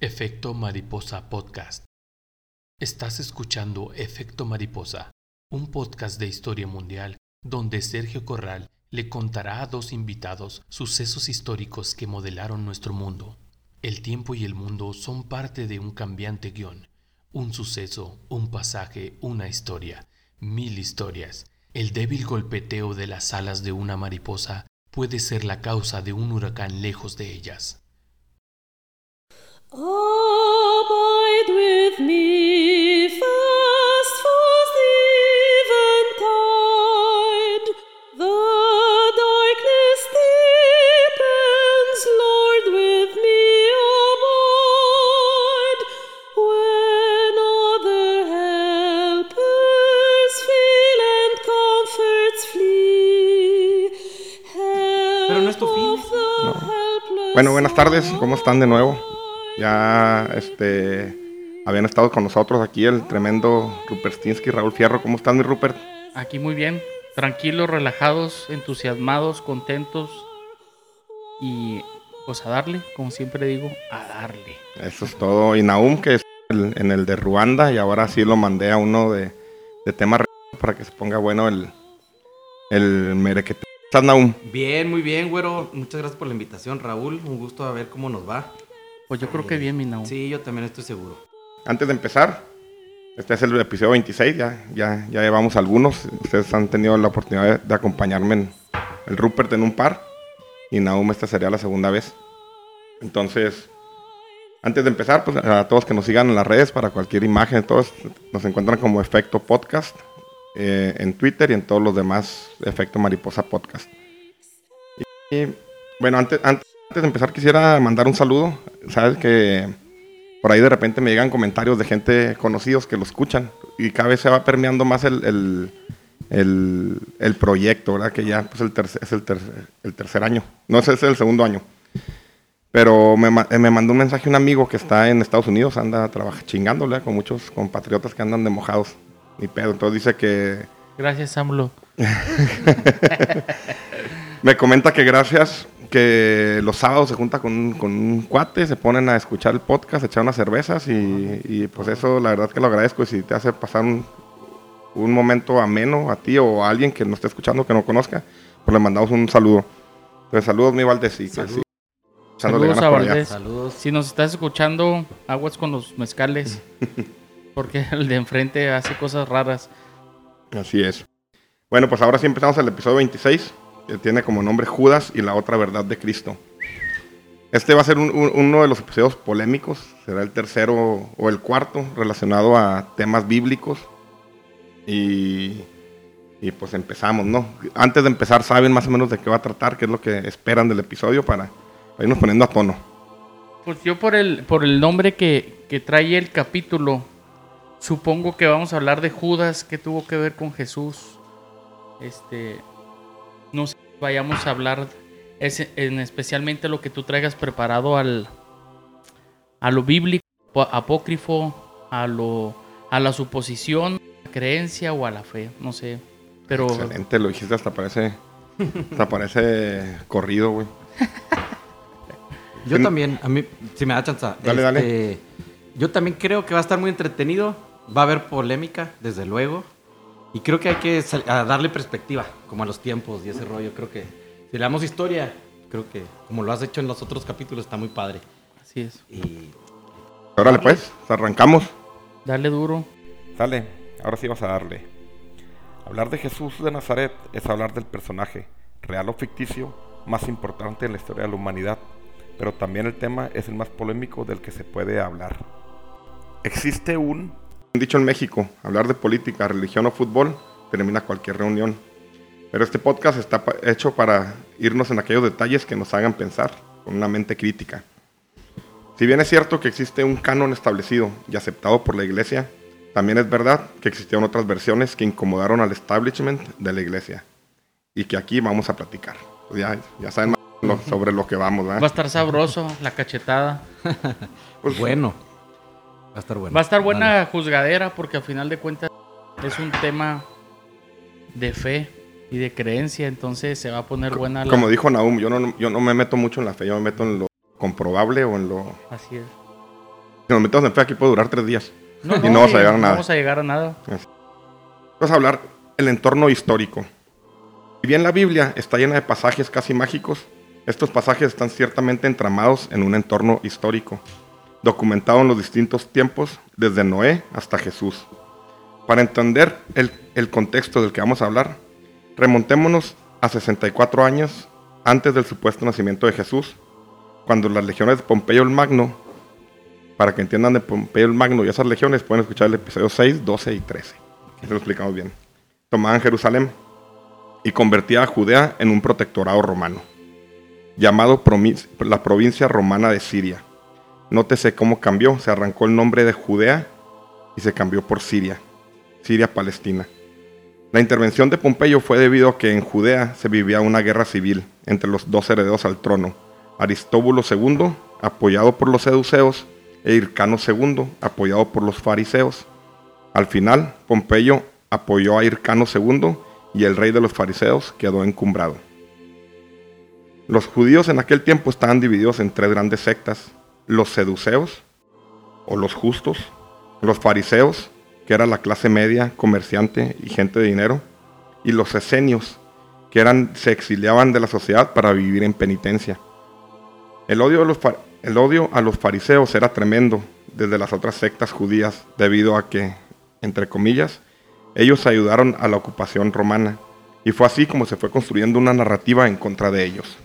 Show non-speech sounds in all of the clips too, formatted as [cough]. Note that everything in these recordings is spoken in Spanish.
Efecto Mariposa Podcast. Estás escuchando Efecto Mariposa, un podcast de historia mundial donde Sergio Corral le contará a dos invitados sucesos históricos que modelaron nuestro mundo. El tiempo y el mundo son parte de un cambiante guion, un suceso, un pasaje, una historia, mil historias. El débil golpeteo de las alas de una mariposa puede ser la causa de un huracán lejos de ellas. Bueno, buenas tardes, ¿cómo están de nuevo? Ya, este, habían estado con nosotros aquí el tremendo Ruperstinsky, Raúl Fierro. ¿Cómo están, mi Rupert? Aquí muy bien, tranquilos, relajados, entusiasmados, contentos y pues a darle, como siempre digo, a darle. Eso es todo. Y Naum, que es el- en el de Ruanda, y ahora sí lo mandé a uno de, de tema para que se ponga bueno el, el merequete. ¿Cómo estás, Naum? Bien, muy bien, güero. Muchas gracias por la invitación, Raúl. Un gusto a ver cómo nos va. Pues yo creo que bien, mi Nau. Sí, yo también estoy seguro. Antes de empezar, este es el episodio 26, ya, ya, ya llevamos algunos. Ustedes han tenido la oportunidad de, de acompañarme en el Rupert en un par. Y Naum esta sería la segunda vez. Entonces, antes de empezar, pues a todos que nos sigan en las redes para cualquier imagen, todos nos encuentran como Efecto Podcast eh, en Twitter y en todos los demás Efecto Mariposa Podcast. Y, bueno, antes, antes, antes de empezar quisiera mandar un saludo. Sabes que por ahí de repente me llegan comentarios de gente conocidos que lo escuchan y cada vez se va permeando más el, el, el- el proyecto, ¿verdad? Que ya pues, el tercer, es el, tercer, el tercer año. No, ese es el segundo año. Pero me, me mandó un mensaje un amigo que está en Estados Unidos, anda trabaja, chingándole con muchos compatriotas que andan de mojados. Ni pedo. Entonces dice que Gracias, AMLO. [laughs] me comenta que gracias que los sábados se junta con, un- con un cuate, se ponen a escuchar el podcast, echar unas cervezas y, y, pues eso la verdad que lo agradezco y si te hace pasar un, un momento ameno a ti o a alguien que no esté escuchando, que no conozca, pues le mandamos un saludo. Entonces saludos mi Valdés y que Saludos. sí, a. Valdés. Saludos. Si nos estás escuchando, aguas con los mezcales. [laughs] Porque el de enfrente hace cosas raras. Así es. Bueno, pues ahora sí empezamos el episodio 26, que tiene como nombre Judas y la otra verdad de Cristo. Este va a ser un- un- uno de los episodios polémicos, será el tercero o el cuarto relacionado a temas bíblicos. Y, y pues empezamos, ¿no? Antes de empezar, ¿saben más o menos de qué va a tratar? ¿Qué es lo que esperan del episodio para, para irnos poniendo a tono? Pues yo por el, por el nombre que, que trae el capítulo, supongo que vamos a hablar de Judas, que tuvo que ver con Jesús. Este, no sé, si vayamos a hablar es, en especialmente lo que tú traigas preparado al, a lo bíblico, apócrifo, a lo, a la suposición, a la creencia o a la fe, no sé. Pero Excelente, lo dijiste, hasta parece, hasta parece corrido, güey. Yo también, a mí, si me da chance. Dale, este, Yo también creo que va a estar muy entretenido. Va a haber polémica, desde luego. Y creo que hay que darle perspectiva, como a los tiempos y ese rollo. Creo que si le damos historia, creo que como lo has hecho en los otros capítulos, está muy padre. así es. Y Órale pues, arrancamos. Dale duro. Dale, ahora sí vas a darle. Hablar de Jesús de Nazaret es hablar del personaje, real o ficticio, más importante en la historia de la humanidad, pero también el tema es el más polémico del que se puede hablar. Existe un... Dicho en México, hablar de política, religión o fútbol termina cualquier reunión. Pero este podcast está hecho para irnos en aquellos detalles que nos hagan pensar con una mente crítica. Si bien es cierto que existe un canon establecido y aceptado por la iglesia, también es verdad que existieron otras versiones que incomodaron al establishment de la iglesia y que aquí vamos a platicar. Pues ya, ya saben más sobre lo que vamos, Va a estar sabroso la cachetada. Pues, bueno, va a estar bueno. Va a estar buena Dale. juzgadera porque al final de cuentas es un tema de fe y de creencia, entonces se va a poner buena la... Como dijo Naum, yo no, yo no me meto mucho en la fe, yo me meto en lo comprobable o en lo... Así es. Si nos metemos en fe aquí puede durar tres días. No, y no vamos a llegar a no nada. vamos a llegar a nada. Vamos a hablar el entorno histórico. Si bien la Biblia está llena de pasajes casi mágicos, estos pasajes están ciertamente entramados en un entorno histórico, documentado en los distintos tiempos, desde Noé hasta Jesús. Para entender el, contexto del que vamos a hablar, remontémonos a 64 años antes del supuesto nacimiento de Jesús, cuando las legiones de Pompeyo el Magno, para que entiendan de Pompeyo el Magno y esas legiones, pueden escuchar el episodio 6, 12 y 13. Eso lo explicamos bien. Tomaban Jerusalén y convertía a Judea en un protectorado romano, llamado la provincia romana de Siria. Nótese cómo cambió, se arrancó el nombre de Judea y se cambió por Siria, Siria-Palestina. La intervención de Pompeyo fue debido a que en Judea se vivía una guerra civil entre los dos herederos al trono, Aristóbulo II, apoyado por los seduceos, e Hircano II, apoyado por los fariseos. Al final, Pompeyo apoyó a Hircano II y el rey de los fariseos quedó encumbrado. Los judíos en aquel tiempo estaban divididos en tres grandes sectas, los seduceos, o los justos, los fariseos, que era la clase media, comerciante y gente de dinero, y los esenios, que eran, se exiliaban de la sociedad para vivir en penitencia. El odio, el odio a los fariseos era tremendo desde las otras sectas judías, debido a que, entre comillas, ellos ayudaron a la ocupación romana, y fue así como se fue construyendo una narrativa en contra de ellos.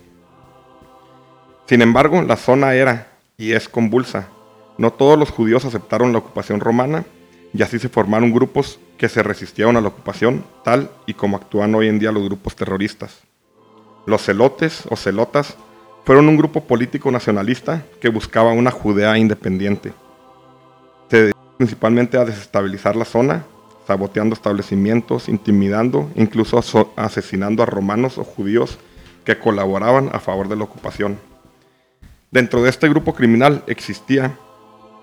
Sin embargo, la zona era y es convulsa. No todos los judíos aceptaron la ocupación romana y así se formaron grupos que se resistieron a la ocupación, tal y como actúan hoy en día los grupos terroristas. Los celotes o celotas fueron un grupo político nacionalista que buscaba una Judea independiente. Se dedicó principalmente a desestabilizar la zona, saboteando establecimientos, intimidando, incluso asesinando a romanos o judíos que colaboraban a favor de la ocupación. Dentro de este grupo criminal existía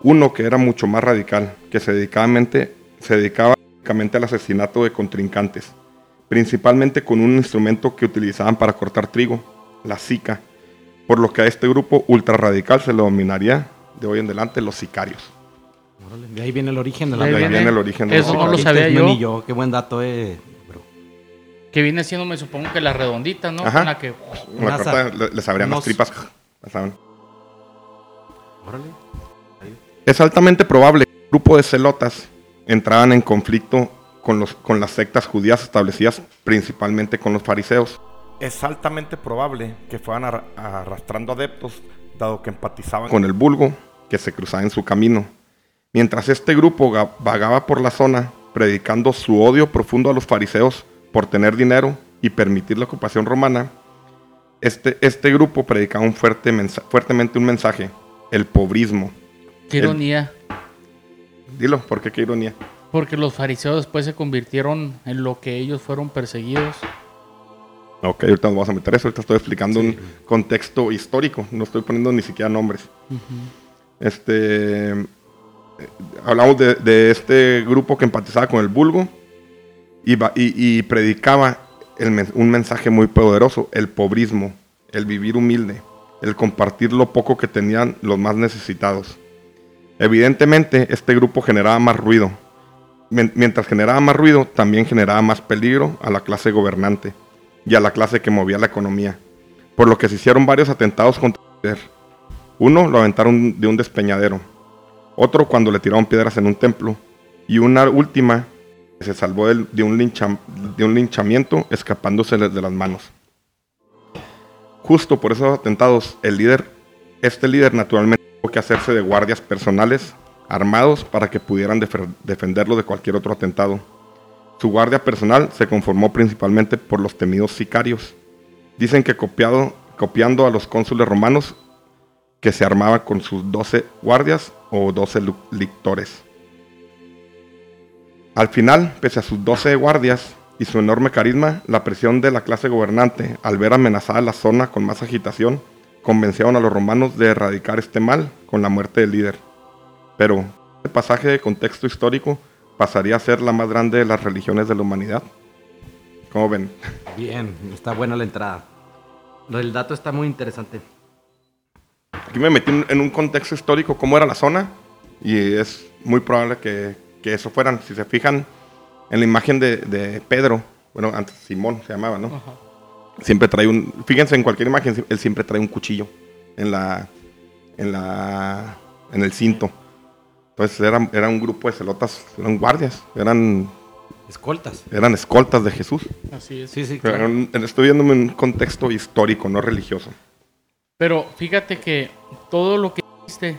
uno que era mucho más radical, que se dedicaba, mente- se dedicaba únicamente al asesinato de contrincantes, principalmente con un instrumento que utilizaban para cortar trigo, la sica, por lo que a este grupo ultrarradical se le dominaría de hoy en adelante los sicarios. De ahí viene el origen de la De ahí viene. viene el origen de Eso no lo sabía No, yo. Ni yo, qué buen dato, eh, bro. Que viene siendo, me supongo que la redondita, ¿no? Ajá. Con la que... Con la Unas corta a- le- les abrían las tripas. saben. Órale. Es altamente probable que el grupo de celotas entraban en conflicto con, los, con las sectas judías establecidas principalmente con los fariseos. Es altamente probable que fueran arra- arrastrando adeptos, dado que empatizaban con el vulgo que se cruzaba en su camino. Mientras este grupo ga- vagaba por la zona, predicando su odio profundo a los fariseos por tener dinero y permitir la ocupación romana, este, este grupo predicaba un fuerte fuertemente un mensaje, el pobrismo. Qué El- ironía. Dilo, ¿por qué qué ironía? Porque los fariseos después se convirtieron en lo que ellos fueron perseguidos. Ok, ahorita nos vamos a meter eso. Ahorita estoy explicando un contexto histórico. No estoy poniendo ni siquiera nombres. Este. eh, Hablamos de, de este grupo que empatizaba con el vulgo y, va- y- y predicaba el un mensaje muy poderoso: el pobrismo, el vivir humilde, el compartir lo poco que tenían los más necesitados. Evidentemente, este grupo generaba más ruido. Mien- Mientras generaba más ruido, también generaba más peligro a la clase gobernante y a la clase que movía la economía, por lo que se hicieron varios atentados contra el líder. Uno lo aventaron de un despeñadero, otro cuando le tiraron piedras en un templo, y una última que se salvó de, un lincha- de un linchamiento escapándose de las manos. Justo por esos atentados, el líder, este líder naturalmente tuvo que hacerse de guardias personales armados para que pudieran defenderlo de cualquier otro atentado. Su guardia personal se conformó principalmente por los temidos sicarios. Dicen que copiado, copiando a los cónsules romanos que se armaba con sus 12 guardias o 12 lu- lictores. Al final, pese a sus 12 guardias y su enorme carisma, la presión de la clase gobernante, al ver amenazada la zona con más agitación, convencieron a los romanos de erradicar este mal con la muerte del líder. Pero, este pasaje de contexto histórico pasaría a ser la más grande de las religiones de la humanidad. ¿Cómo ven? Bien, está buena la entrada. Del dato está muy interesante. Aquí me metí en- en un contexto histórico, cómo era la zona, Y es muy probable que, que eso fueran. Si se fijan en la imagen de, de Pedro, bueno, antes Simón se llamaba, ¿no? Ajá. Siempre trae un. Fíjense en cualquier imagen, él siempre trae un cuchillo en la. en la. en el cinto. Entonces era, era un grupo de celotas, eran guardias, eran, Escoltas. eran escoltas de Jesús. Así es. Sí, sí, Pero claro. en- estoy viéndome en un contexto histórico, no religioso. Pero fíjate que todo lo que viste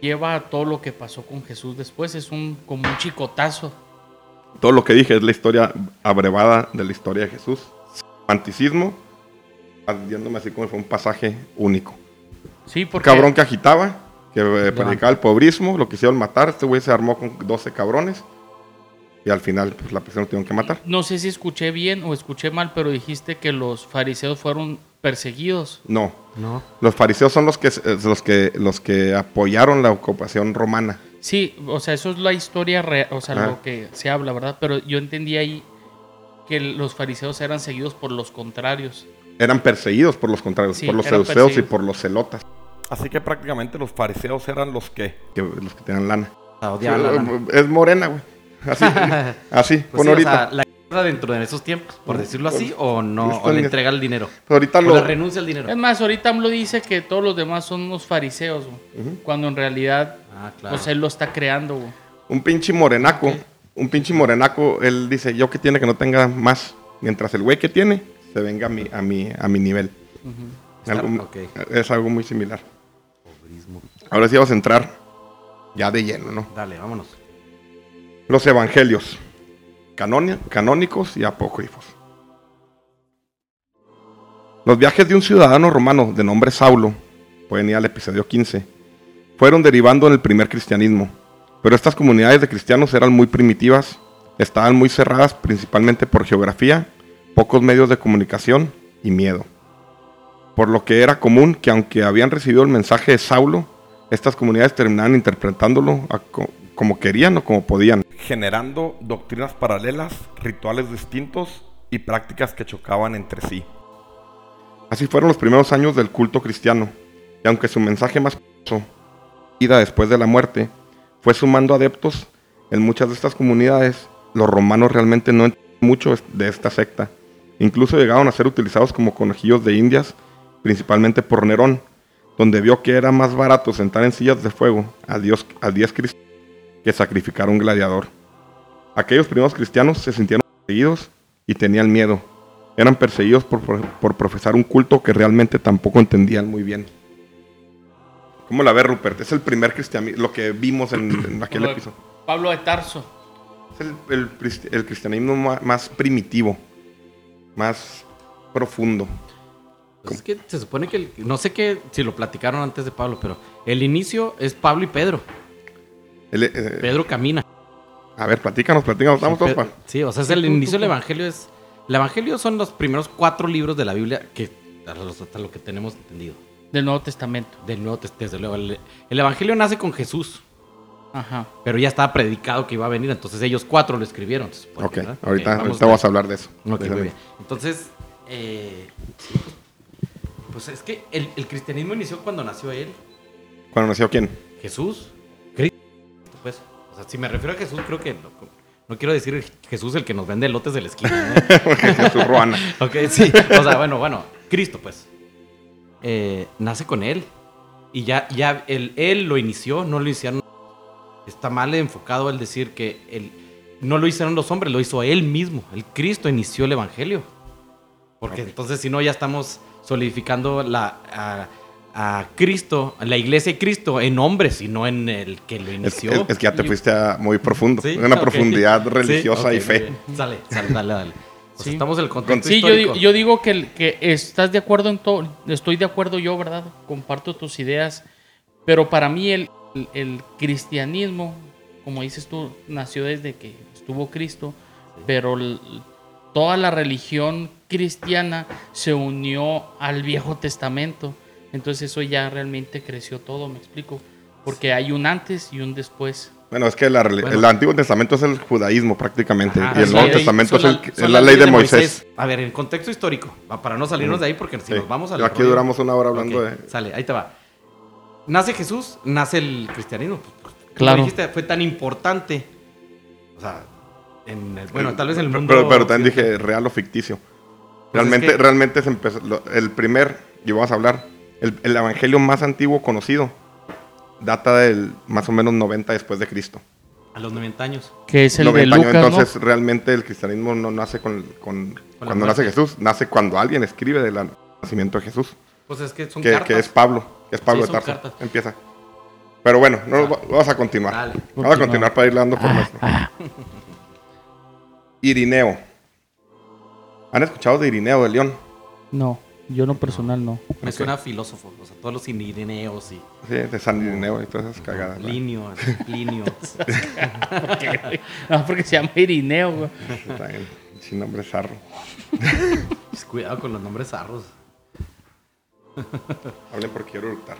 lleva a todo lo que pasó con Jesús después. Es un como un chicotazo. Todo lo que dije es la historia abrevada de la historia de Jesús. Romanticismo, yéndome así como fue un pasaje único. Sí, porque cabrón que agitaba, que eh, predicaba el pobrismo, lo quisieron matar. Este güey se armó con 12 cabrones. Y al final, pues la prisión lo tuvieron que matar. no sé si escuché bien o escuché mal, pero dijiste que los fariseos fueron perseguidos. No, No. los fariseos son los que, eh, los que, los que apoyaron la ocupación romana. Sí, o sea, eso es la historia real, o sea, Ah. lo que se habla, ¿verdad? Pero yo entendí ahí que los fariseos eran seguidos por los contrarios. Eran perseguidos por los contrarios, Sí, por los seduceos y por los celotas. Así que prácticamente los fariseos eran los que, que- los que tenían lana. A odiar la lana. Es morena, güey. Así, [laughs] así, Pues con sí, o ahorita. sea, la guerra dentro de esos tiempos, por decirlo así, o no, Pues o le entrega el dinero. ahorita O lo, le renuncia al dinero. Es más, ahorita AMLO dice que todos los demás son unos fariseos, güey, cuando en realidad, Ah, claro. o sea, él lo está creando, güey. un pinche morenaco, un pinche morenaco, él dice, yo que tiene que no tenga más, mientras el güey que tiene se venga a mi, a mi, a mi nivel. Algo- ok. Es algo muy similar. Ahora sí vamos a entrar ya de lleno, ¿no? Dale, vámonos. Los evangelios, canónicos y apócrifos. Los viajes de un ciudadano romano de nombre Saulo, pueden ir al episodio 15, fueron derivando en el primer cristianismo. Pero estas comunidades de cristianos eran muy primitivas, estaban muy cerradas principalmente por geografía, pocos medios de comunicación y miedo. Por lo que era común que aunque habían recibido el mensaje de Saulo, estas comunidades terminaban interpretándolo a como querían o como podían. Generando doctrinas paralelas, rituales distintos y prácticas que chocaban entre sí. Así fueron los primeros años del culto cristiano, y aunque su mensaje más vida después de la muerte, fue sumando adeptos en muchas de estas comunidades, los romanos realmente no entendían mucho de esta secta. Incluso llegaron a ser utilizados como conejillos de indias, principalmente por Nerón, donde vio que era más barato sentar en sillas de fuego a Dios, al Dios Cristo que sacrificar a un gladiador. Aquellos primeros cristianos se sintieron perseguidos y tenían miedo. Eran perseguidos por, por- por profesar un culto que realmente tampoco entendían muy bien. ¿Cómo la ves, Rupert? Es el primer cristianismo, lo que vimos en, en aquel episodio. Pablo de Tarso. Es el, el cristi- el cristianismo más, primitivo, más profundo. Pues es que se supone que, el- no sé qué, si lo platicaron antes de Pablo, pero el inicio es Pablo y Pedro. El, eh, Pedro camina. a ver, platícanos, platícanos. Estamos todos Pe- pa- Sí, o sea, es el inicio del Evangelio es... El Evangelio son los primeros cuatro libros de la Biblia que hasta lo que tenemos entendido. Del Nuevo Testamento. Del Nuevo Testamento, desde luego. El, el Evangelio nace con Jesús, Ajá. pero ya estaba predicado que iba a venir, entonces ellos cuatro lo escribieron. supone, Ok, ¿verdad? ahorita, Ok, ahorita vamos a hablar de eso. Ok, muy bien. Entonces, eh, sí, pues, pues es que el, el cristianismo inició cuando nació él, ¿Cuándo nació quién? Jesús. Pues. O sea, si me refiero a Jesús, creo que no, no quiero decir Jesús el que nos vende lotes de la esquina. ¿no? [laughs] Porque Jesús Ruana. ok, sí. O sea, bueno, bueno, Cristo, pues. Eh, nace con él. Y ya, ya él, él lo inició, no lo hicieron. Está mal enfocado el decir que él, no lo hicieron los hombres, lo hizo él mismo. El Cristo inició el evangelio. Porque entonces, si no, ya estamos solidificando la, a, a Cristo, a la iglesia de Cristo en hombres y no en el que lo inició. es- es que ya te fuiste a muy profundo. Sí, Una profundidad Sí, religiosa y fe. Sale, sale, dale, dale. Sí. estamos en el contexto Sí, yo, digo que, estás de acuerdo en todo. Estoy de acuerdo yo, ¿verdad? Comparto tus ideas. Pero para mí el, el- el cristianismo, como dices tú, nació desde que estuvo Cristo. Pero el- toda la religión cristiana se unió al Viejo Testamento. Entonces eso ya realmente creció todo, me explico. Porque hay un antes y un después. Bueno, es que la reli- Bueno. el Antiguo Testamento es el judaísmo prácticamente. Ajá, y el sí, Nuevo Testamento es, el- la- es ley de Moisés. A ver, en contexto histórico, pa- para no salirnos de ahí, porque si Sí. nos vamos al. Aquí rollo- duramos una hora hablando de. Sale, ahí te va. Nace Jesús, nace el cristianismo. pues, Claro. Como dijiste, fue tan importante. O sea, en el- bueno, tal vez en el mundo. Pero, pero también dije real o ficticio. Pues Realmente, es que- realmente se empezó. lo- el primer, y vamos a hablar, el, el evangelio más antiguo conocido data del más o menos 90 después de Cristo. A los 90 años. Que es el de 90 años, Lucas, entonces realmente el cristianismo no nace con, con- la cuando nace. Jesús, nace cuando alguien escribe del nacimiento de Jesús, Pues es que son que, cartas. que es Pablo, que es Pablo Sí, de Tarso. cartas. Empieza. Pero bueno, no, Dale. vamos a continuar. Dale. Vamos a continuar para ir dando forma. [laughs] Irineo. ¿Han escuchado de Irineo de León? No, yo no personal no. Me suena a filósofo. O sea, todos los irineos y Sí, de San Irineo y todas esas cagadas. ¿no? Linio, Plinio. [laughs] [laughs] No, porque se llama Irineo, güey. Está bien, sin nombre zarro. Pues Cuidado con los nombres zarros. [laughs] Hablen porque quiero eructar.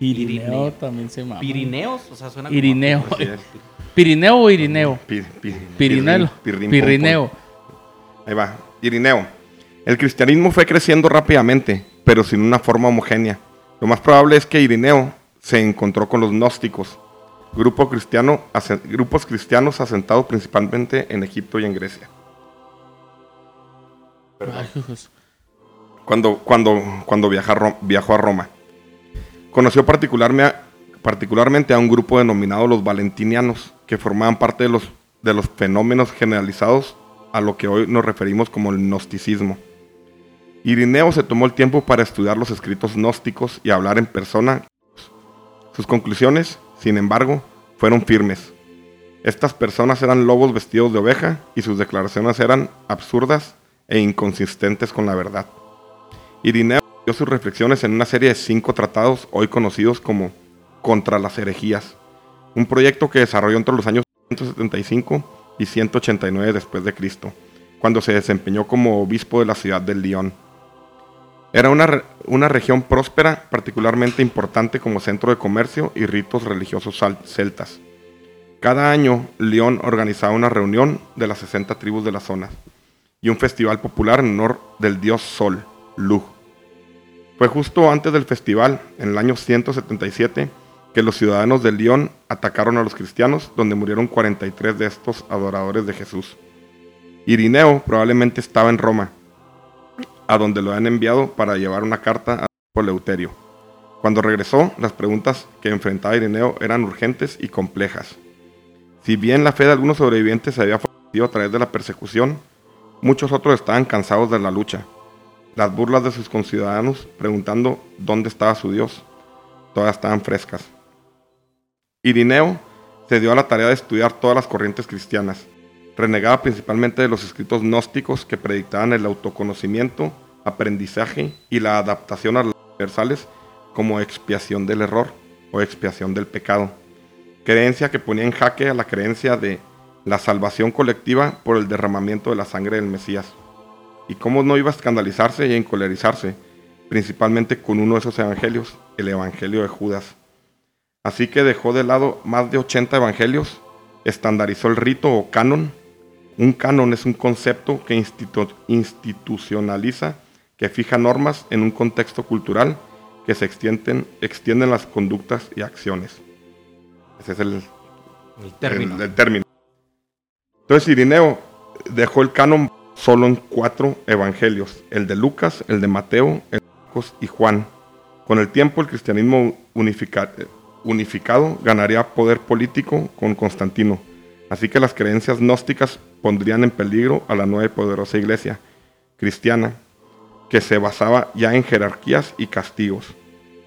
Irineo, Irineo. también se llama. Pirineos, o sea, suena como- Irineo. Es. ¿Pirineo o Irineo? Pir- pir- Pirineo. Ahí va. Irineo. El cristianismo fue creciendo rápidamente, pero sin una forma homogénea. Lo más probable es que Irineo se encontró con los gnósticos, grupo cristiano, grupos cristianos asentados principalmente en Egipto y en Grecia. Cuando, cuando, cuando a viajó a Roma. Conoció particularme- particularmente a un grupo denominado los valentinianos, que formaban parte de los, de los fenómenos generalizados a lo que hoy nos referimos como el gnosticismo. Irineo se tomó el tiempo para estudiar los escritos gnósticos y hablar en persona. Sus conclusiones, sin embargo, fueron firmes. Estas personas eran lobos vestidos de oveja y sus declaraciones eran absurdas e inconsistentes con la verdad. Irineo dio sus reflexiones en una serie de cinco tratados hoy conocidos como Contra las herejías, un proyecto que desarrolló entre los años 175 y 189 después de Cristo, cuando se desempeñó como obispo de la ciudad de Lyon. Era una, una región próspera, particularmente importante como centro de comercio y ritos religiosos celtas. Cada año, Lyon organizaba una reunión de las 60 tribus de la zona y un festival popular en honor del dios Sol, Lug. Fue justo antes del festival, en el año 177, que los ciudadanos de Lyon atacaron a los cristianos, donde murieron 43 de estos adoradores de Jesús. Irineo probablemente estaba en Roma, a donde lo han enviado para llevar una carta a Leuterio. Cuando regresó, las preguntas que enfrentaba Irineo eran urgentes y complejas. Si bien la fe de algunos sobrevivientes se había fortalecido a través de la persecución, muchos otros estaban cansados de la lucha. Las burlas de sus conciudadanos preguntando dónde estaba su Dios, todas estaban frescas. Irineo se dio a la tarea de estudiar todas las corrientes cristianas. Renegaba principalmente de los escritos gnósticos que predictaban el autoconocimiento, aprendizaje y la adaptación a las universales como expiación del error o expiación del pecado. Creencia que ponía en jaque a la creencia de la salvación colectiva por el derramamiento de la sangre del Mesías. Y cómo no iba a escandalizarse y encolerizarse, principalmente con uno de esos evangelios, el Evangelio de Judas. Así que dejó de lado más de 80 evangelios, estandarizó el rito o canon. Un canon es un concepto que institu- institucionaliza, que fija normas en un contexto cultural que se extienden, extienden las conductas y acciones. Ese es el, El término. el- el término. Entonces Irineo dejó el canon solo en cuatro evangelios, el de Lucas, el de Mateo, el de Marcos y Juan. Con el tiempo el cristianismo unifica- unificado ganaría poder político con Constantino, así que las creencias gnósticas pondrían en peligro a la nueva y poderosa iglesia cristiana, que se basaba ya en jerarquías y castigos.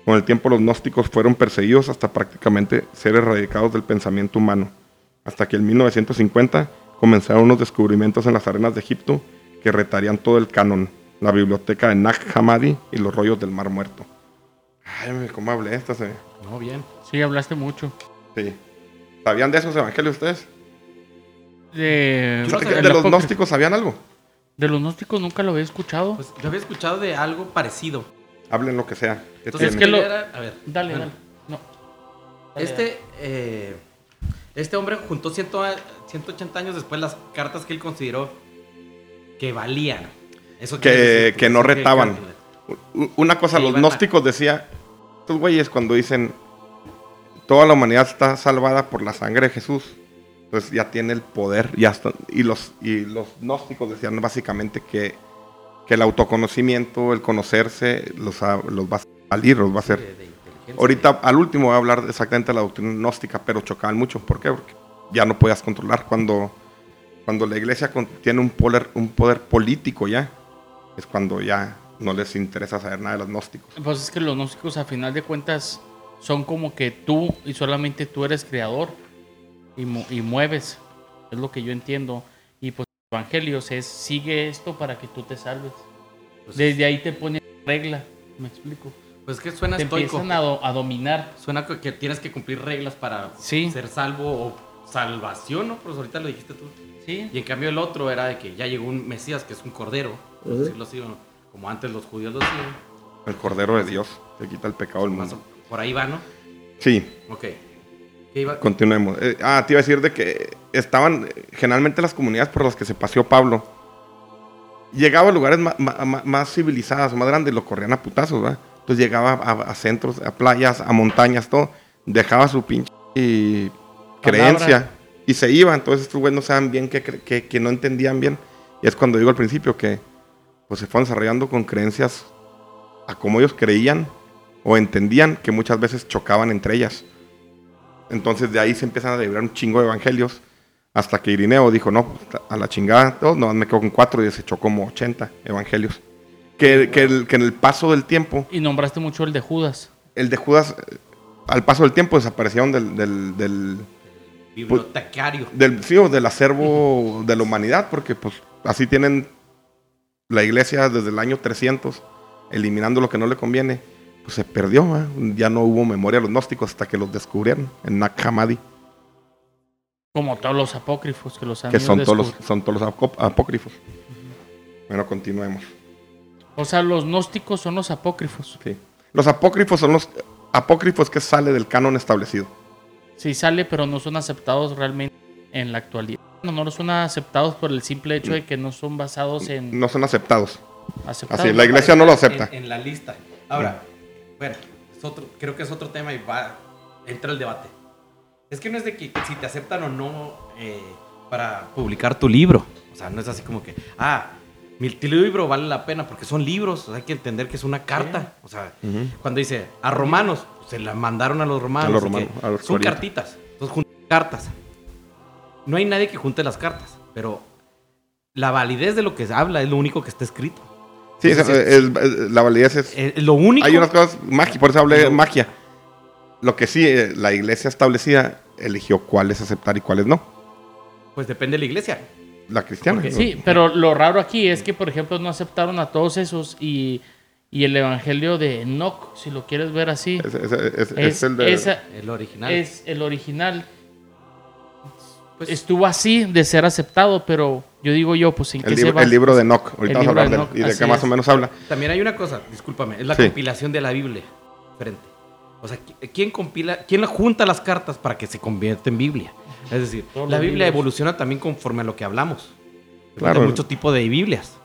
Con el tiempo los gnósticos fueron perseguidos hasta prácticamente ser erradicados del pensamiento humano, hasta que en 1950 comenzaron unos descubrimientos en las arenas de Egipto que retarían todo el canon, la biblioteca de Nag Hammadi y los rollos del Mar Muerto. Ay, ¿cómo hablé esta? Se... No, bien. Sí, hablaste mucho. Sí. ¿Sabían de esos evangelios ustedes? De, Yo no ¿De, sabía. el de los gnósticos sabían algo? De los gnósticos nunca lo había escuchado. Pues yo había escuchado de algo parecido. Hablen lo que sea. ¿Qué Entonces, Es que lo- a ver, dale, bueno, dale. No. Dale, Este, eh, este hombre juntó 100 a- 180 años después las cartas que él consideró que valían. Eso Que- decir, que no pues, toda la humanidad está salvada por la sangre de Jesús, pues ya tiene el poder. Ya está- y, los, y los gnósticos decían básicamente que, que el autoconocimiento, el conocerse, los, ha- los va a salir, los va a hacer. De, de inteligencia. Ahorita al último voy a hablar exactamente de la doctrina gnóstica, pero chocaban mucho. ¿Por qué? Porque ya no podías controlar. Cuando, cuando la iglesia con- tiene un poder, un poder político ya, es cuando ya no les interesa saber nada de los gnósticos. Pues es que los gnósticos a final de cuentas son como que tú y solamente tú eres creador y, mu- y mueves. Es lo que yo entiendo. Y pues evangelios es sigue esto para que tú te salves. Pues, Desde ahí te ponen regla. ¿Me explico? pues que suena Te estoico. empiezan a, do- a dominar. Suena que tienes que cumplir reglas para Sí. ser salvo o salvación, ¿no? Pues ahorita lo dijiste tú. Sí. Y en cambio el otro era de que ya llegó un Mesías que es un cordero, por decirlo así, como antes los judíos lo hacían. El Cordero de Dios que quita el pecado del mundo. por ahí va, ¿no? Sí, Ok. Continuemos. Eh, ah, te iba a decir de que estaban eh, generalmente las comunidades por las que se paseó Pablo. Llegaba a lugares ma- ma- ma- más civilizadas, más grandes, lo corrían a putazos, ¿verdad? Entonces llegaba a, a centros, a playas, a montañas, todo. Dejaba su pinche eh, creencia y se iba. Entonces estos güeyes no saben bien, que, que, que no entendían bien. Y es cuando digo al principio que pues se fueron desarrollando con creencias a como ellos creían o entendían que muchas veces chocaban entre ellas. Entonces de ahí se empiezan a liberar un chingo de evangelios hasta que Irineo dijo, no, pues, a la chingada, todos, no, me quedo con cuatro y desechó como 80 evangelios. Que, que, el- que en el paso del tiempo, Y nombraste mucho el de Judas. el de Judas, eh, al paso del tiempo desaparecieron del, del, del, Bibliotecario. del, sí, o del acervo de la humanidad, porque pues así tienen la iglesia desde el año 300, eliminando lo que no le conviene, pues se perdió, ¿va? ya no hubo memoria de los gnósticos hasta que los descubrieron en Nag Hammadi, Como todos los apócrifos que los han que son todos los, son todos los apó- apócrifos. Bueno, continuemos. O sea, los gnósticos son los apócrifos. Sí. Los apócrifos son los apócrifos que sale del canon establecido. Sí sale, pero no son aceptados realmente en la actualidad. No, no son aceptados por el simple hecho de que no son basados en No son aceptados. aceptados. Así, la iglesia no lo acepta. En, en la lista. Ahora, bueno, es otro, creo que es otro tema y va, entra el debate. Es que no es de que si te aceptan o no eh, para publicar tu libro. O sea, no es así como que, ah, mi libro vale la pena porque son libros. o sea, hay que entender que es una carta. O sea, cuando dice a romanos, pues, se la mandaron a los romanos. A los y que romanos, a los son cartitas. Entonces juntan cartas. No hay nadie que junte las cartas, pero la validez de lo que se habla es lo único que está escrito. Sí, es- es- es- la validez es... eh, lo único. Hay unas cosas mágicas, por eso hablé de Lo- magia. Lo que sí, eh, la iglesia establecida eligió cuáles aceptar y cuáles no. Pues depende de la iglesia. La cristiana. Sí, pero lo raro aquí es que, por ejemplo, no aceptaron a todos esos y, y el evangelio de Enoch, si lo quieres ver así, Es, es- es- es es, el de... esa- El original. es el original. Pues- Estuvo así de ser aceptado, pero yo digo yo, pues en el, qué se libro, va. el libro de Enoch. Ahorita El vamos a hablar de Enoch, y de qué más o menos habla. También hay una cosa, discúlpame, es la Sí. compilación de la Biblia. Frente. O sea, ¿qui- ¿quién compila, quién junta las cartas para que se convierta en Biblia? Es decir, Todos la Biblia libros. evoluciona también conforme a lo que hablamos. Claro. Hay muchos tipos de Biblias.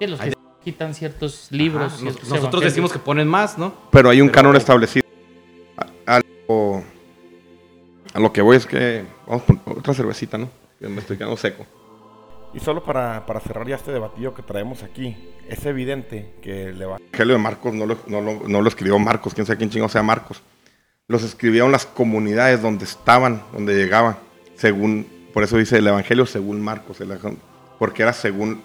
Sí, los que Hay- quitan ciertos libros. Ajá, nos- ciertos nosotros decimos que ponen más, ¿no? Pero hay un Pero- canon establecido. A, a lo, a lo que voy es que... Vamos por otra cervecita, ¿no? Que me estoy quedando seco. Y solo para, para cerrar ya este debatillo que traemos aquí, es evidente que el eva- Evangelio de Marcos no lo, no lo- no lo escribió Marcos, quién sabe quién chingo sea Marcos. Los escribieron las comunidades donde estaban, donde llegaban, según, por eso dice el Evangelio según Marcos, el porque era según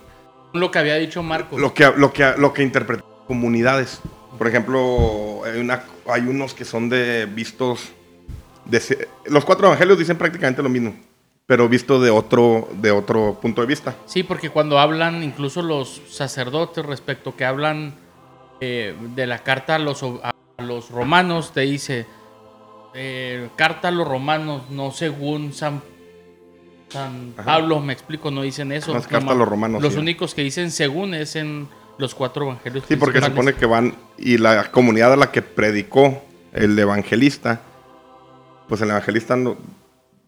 Lo que había dicho Marcos. lo que, lo que, lo que interpretaban comunidades. Por ejemplo, hay, una, hay unos que son de vistos, de, los cuatro evangelios dicen prácticamente lo mismo, pero visto de otro, de otro punto de vista. Sí, porque cuando hablan, incluso los sacerdotes, respecto que hablan eh, de la carta a los, a los romanos, te dice, eh, carta a los romanos, no según San. Pablo, me explico, no dicen eso. No es carta a los romanos, Los sí. únicos que dicen según es en los cuatro evangelios. Sí, porque se supone que van, y la comunidad a la que predicó el evangelista, pues el evangelista, no-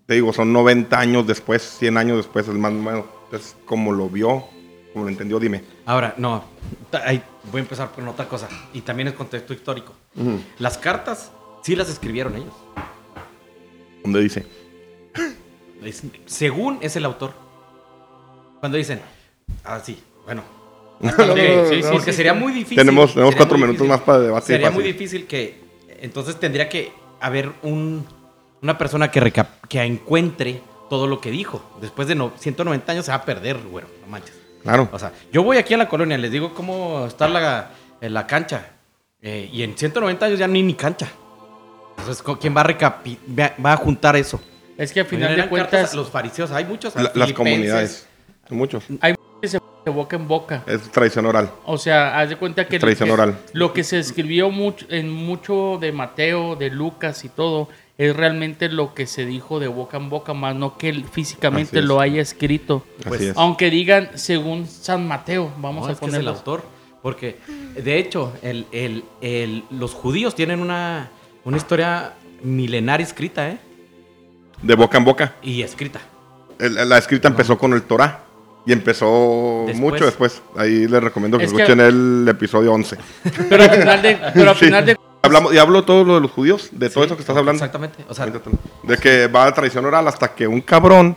te digo, son 90 años después, 100 años después, el más nuevo. Entonces, como lo vio, como lo entendió, dime. Ahora, no. ahí voy a empezar con otra cosa. Y también es contexto histórico. Las cartas sí las escribieron ellos. Donde dice, [gasps] Es- según es el autor. Cuando dicen, ah, sí, bueno. [laughs] No, hasta no, donde- no, sí, no. porque sería muy difícil. Tenemos- tenemos cuatro minutos más para debate y Sería muy difícil que. Entonces tendría que haber un, una persona que, recap- que encuentre todo lo que dijo. Después de no- 190 años se va a perder, güero, no manches. claro, O sea, yo voy aquí a la colonia, les digo cómo está la, en la cancha. eh, y en 190 años ya ni ni cancha. Entonces, ¿con ¿quién va a, recapi- va a juntar eso? Es que al final de cuentas los fariseos, hay muchos. La- las comunidades, son muchos. hay que se de boca en boca. Es tradición oral. O sea, haz de cuenta que, Tradición que- oral. lo que se escribió mucho, en mucho de Mateo, de Lucas y todo, es realmente lo que se dijo de boca en boca, más no que él físicamente lo haya escrito. Pues, es. Aunque digan según San Mateo, vamos No, a es el autor. Porque, de hecho, el, el- el- los judíos tienen una, una historia milenaria escrita, ¿eh? De boca en boca. Y escrita. El- la escrita empezó con el Torah. Y empezó Después. mucho después. Ahí les recomiendo que Es que- escuchen el episodio 11. Pero al final de, pero al [laughs] Sí. final de Hablamos, y hablo todo lo de los judíos, de todo Sí, eso que estás hablando. Exactamente. O sea, De que va a tradición oral hasta que un cabrón.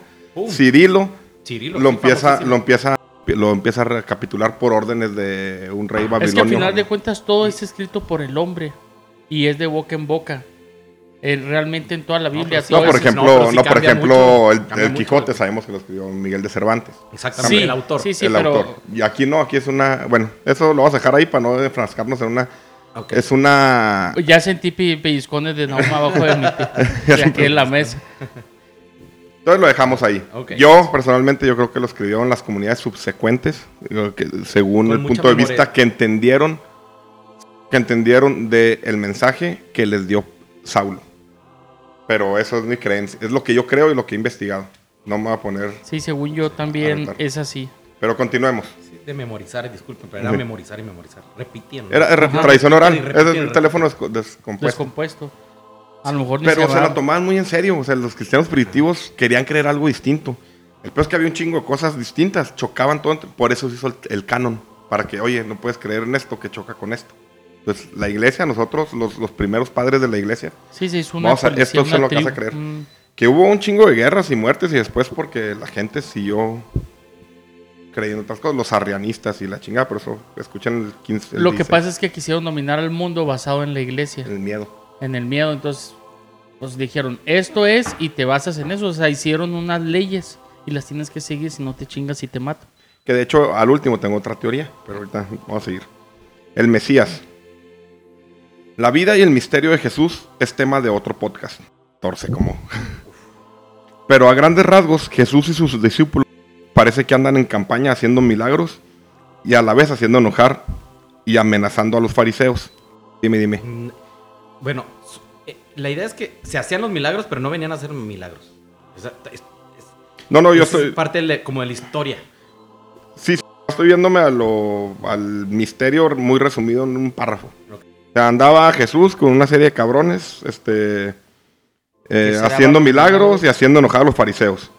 Cirilo, Cirilo, lo empieza, lo empieza, lo empieza a recapitular por órdenes de un rey es que al babilonio. final de cuentas todo es escrito por el hombre y es de boca en boca. Eh, realmente en toda la Biblia. No, por ejemplo, no, no, por ejemplo, mucho, el, mucho. Quijote sabemos que lo escribió Miguel de Cervantes. Exactamente, Sí, el autor. sí, sí, el pero autor. Y aquí no, aquí es una, bueno, eso lo vamos a dejar ahí para no enfrascarnos en una, Ok. es una, ya sentí pe- pellizcones de Nauma abajo de mi [laughs] de aquí en la mesa. entonces lo dejamos ahí. Yo personalmente yo creo que lo escribieron las comunidades subsecuentes, que según Con el punto de vista que entendieron, que entendieron del mensaje que les dio Saulo. Pero eso es mi creencia, es lo que yo creo y lo que he investigado. No me voy a poner, Sí, según yo también es así. pero continuemos. De memorizar, disculpen, pero era memorizar y memorizar. Repitiendo. Era, Ajá. tradición oral, es el teléfono desco- descompuesto. Descompuesto. A lo mejor ni Pero se la tomaban muy en serio. O sea, los cristianos primitivos querían creer algo distinto. El peor es que había un chingo de cosas distintas. Chocaban todo. Por eso se hizo el, el canon. Para que, oye, no puedes creer en esto que choca con esto. Pues la iglesia, nosotros, los, los primeros padres de la iglesia, Sí, sí, es una Vamos a- esto es una lo que vas a creer. Mm, que hubo un chingo de guerras y muertes y después porque la gente siguió creyendo otras cosas. Los arrianistas y la chingada. Por eso escuchen el 15. el Lo que 16, pasa es que quisieron dominar al mundo basado en la iglesia, El miedo. en el miedo. Entonces, pues dijeron, esto es y te basas en eso. O sea, hicieron unas leyes y las tienes que seguir si no te chingas y te matan. Que de hecho, al último tengo otra teoría, pero ahorita vamos a seguir. El Mesías. La vida y el misterio de Jesús es tema de otro podcast. Torce como. [laughs] Pero a grandes rasgos, Jesús y sus discípulos parece que andan en campaña haciendo milagros y a la vez haciendo enojar y amenazando a los fariseos. Dime, dime. Mm, Bueno, eh, la idea es que se hacían los milagros, pero no venían a hacer milagros. Esa- es- es- No, no, yo esa es estoy. parte de la- como de la historia. Sí, estoy viéndome a lo, al misterio muy resumido en un párrafo. Ok. O sea, andaba Jesús con una serie de cabrones, este, eh, haciendo milagros y haciendo enojar a los fariseos.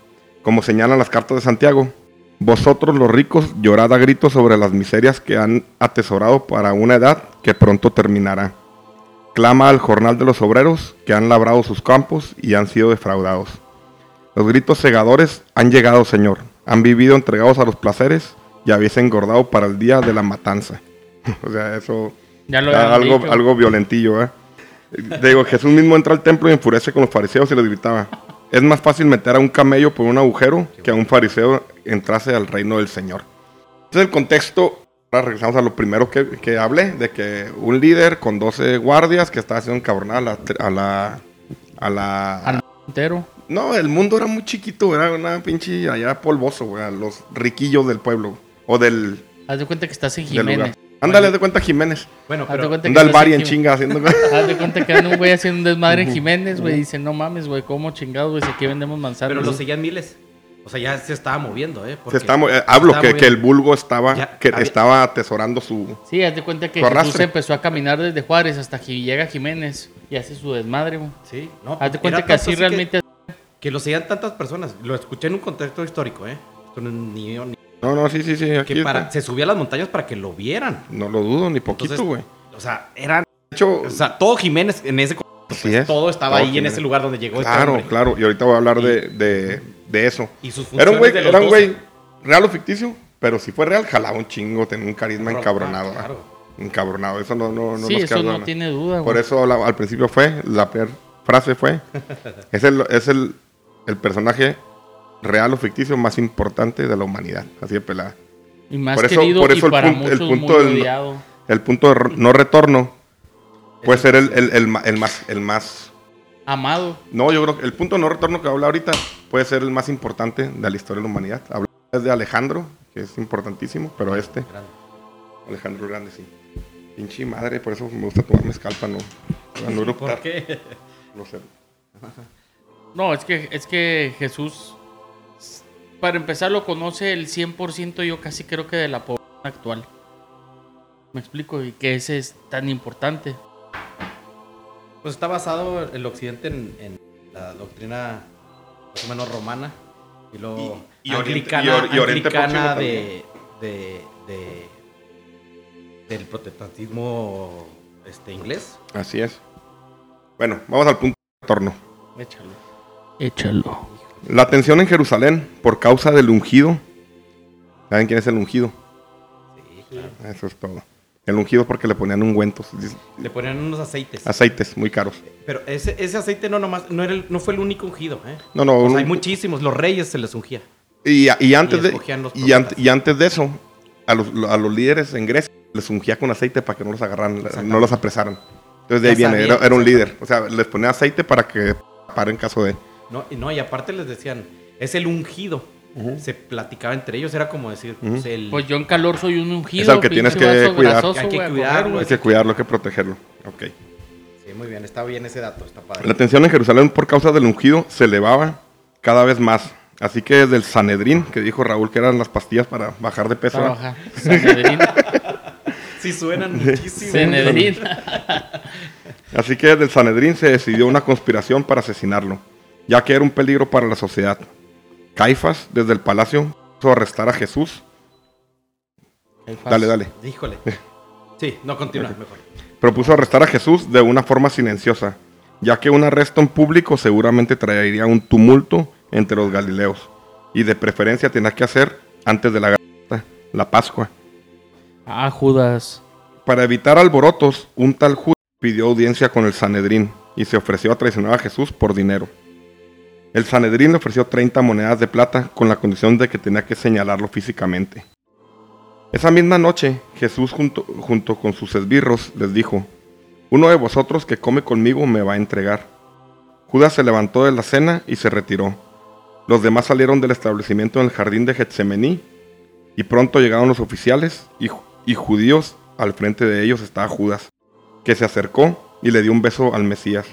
Como señalan las cartas de Santiago. Vosotros los ricos llorad a gritos sobre las miserias que han atesorado para una edad que pronto terminará. Clama al jornal de los obreros que han labrado sus campos y han sido defraudados. Los gritos segadores han llegado, Señor. Han vivido entregados a los placeres y habéis engordado para el día de la matanza. [laughs] o sea, eso... Ya lo algo, dicho. algo violentillo, ¿eh? Digo, Jesús mismo entra al templo y enfurece con los fariseos y les gritaba, es más fácil meter a un camello por un agujero que a un fariseo entrase al reino del Señor. Entonces el contexto, ahora regresamos a lo primero que, que hablé, de que un líder con 12 guardias que estaba haciendo encabronar a la... A la, a la Al entero. no, el mundo era muy chiquito, era una pinche allá polvoso, güey, a los riquillos del pueblo. O del, Haz de cuenta que estás en. Jiménez. Ándale, haz de cuenta Jiménez. Bueno, Haz de pero cuenta que Anda al estás bar y en chinga haciendo... [laughs] Haz de cuenta que anda un güey haciendo un desmadre en Jiménez, güey. Dice, no mames, güey, ¿cómo chingados, güey? Si aquí vendemos manzanas. Pero lo seguían miles. O sea, ya se estaba moviendo, ¿eh? Se Porque está mo- eh, hablo estaba que, que el vulgo estaba, Ya, que había- estaba atesorando su... Sí, haz de cuenta que Jesús empezó a caminar desde Juárez hasta que llega Jiménez y hace su desmadre, güey. Sí, no. Haz de cuenta que así realmente... Que, que lo seguían tantas personas. Lo escuché en un contexto histórico, ¿eh? Esto no es ni yo ni... No, no, sí, sí, sí. Aquí Que para, se subía a las montañas para que lo vieran. No lo dudo ni poquito, güey. O sea, eran... De hecho, O sea, todo Jiménez en ese... pues, es. todo estaba Todo ahí en ese lugar donde llegó este Claro, claro. Y ahorita voy a hablar de, de, de eso. Y sus Era un funciones güey, era un güey real o ficticio, pero si fue real, jalaba un chingo, tenía un carisma Claro, encabronado. claro. Encabronado, eso no, no, no sí, nos eso no tiene duda, Por güey. eso la- al principio fue, la primera frase fue, [laughs] es, el, es el, el personaje real o ficticio más importante de la humanidad, así de pelada. Y más por eso- querido por eso y el para punto- el punto muy del- odiado. El punto de no retorno puede ser el, el- el más, el más Amado. No, yo creo que el punto de no retorno que habla ahorita puede ser el más importante de la historia de la humanidad. Habla de Alejandro, que es importantísimo, pero este, Grande. Alejandro Grande, sí. Pinche madre, por eso me gusta tomar mezcal para no, para no. [laughs] ¿Por qué? No sé. No, es que, es que Jesús, para empezar, lo conoce el 100% yo casi creo que de la población actual. Me explico, y que ese es tan importante. Pues está basado el occidente en, en la doctrina más o menos romana y luego Y- y Oriente- anglicana, y Or- y Oriente anglicana Próximo de, de, de- del protestantismo este, inglés. Así es. Bueno, vamos al punto de retorno. Échalo. Échalo. La tensión en Jerusalén por causa del ungido. ¿Saben quién es el ungido? Sí, claro. Eso es todo. El ungido porque le ponían ungüentos, Le ponían unos aceites. aceites muy caros. Pero ese, ese aceite no nomás, no, era el- no fue el único ungido, ¿eh? No, no, O sea, un- hay muchísimos. Los reyes se les ungía. Y, y antes Y de y, an- profetas. y antes de eso a los, a los líderes en Grecia les ungía con aceite para que no los agarraran, no los apresaran. Entonces de ahí Ya viene, era, era un líder. O sea, les ponía aceite para que pare en caso de. No, y no, y aparte les decían, es el ungido. Se platicaba entre ellos, era como decir, pues, el, Pues yo en calor soy un ungido. Es al que tienes que cuidar. grasoso, Hay que cuidarlo. Hay que cuidarlo, hay que protegerlo. Ok. Sí, muy bien, está bien ese dato, está padre. La tensión en Jerusalén por causa del ungido se elevaba cada vez más. Así que desde el Sanedrín, que dijo Raúl que eran las pastillas para bajar de peso. Sanedrín. [laughs] Sí, suenan muchísimo. Sanedrín. Así que desde el Sanedrín se decidió una conspiración para asesinarlo, ya que era un peligro para la sociedad. Caifás, desde el palacio, hizo arrestar a Jesús. Dale, dale. Híjole. [laughs] Sí, no, continúa, mejor. Propuso arrestar a Jesús de una forma silenciosa, ya que un arresto en público seguramente traería un tumulto entre los galileos. Y de preferencia tenía que hacer antes de la, la Pascua. Ah, Judas. Para evitar alborotos, un tal Judas pidió audiencia con el Sanedrín y se ofreció a traicionar a Jesús por dinero. El Sanedrín le ofreció 30 monedas de plata con la condición de que tenía que señalarlo físicamente. Esa misma noche, Jesús junto, junto con sus esbirros les dijo, Uno de vosotros que come conmigo me va a entregar. Judas se levantó de la cena y se retiró. Los demás salieron del establecimiento en el jardín de Getsemaní y pronto llegaron los oficiales y, y judíos. Al frente de ellos estaba Judas, que se acercó y le dio un beso al Mesías.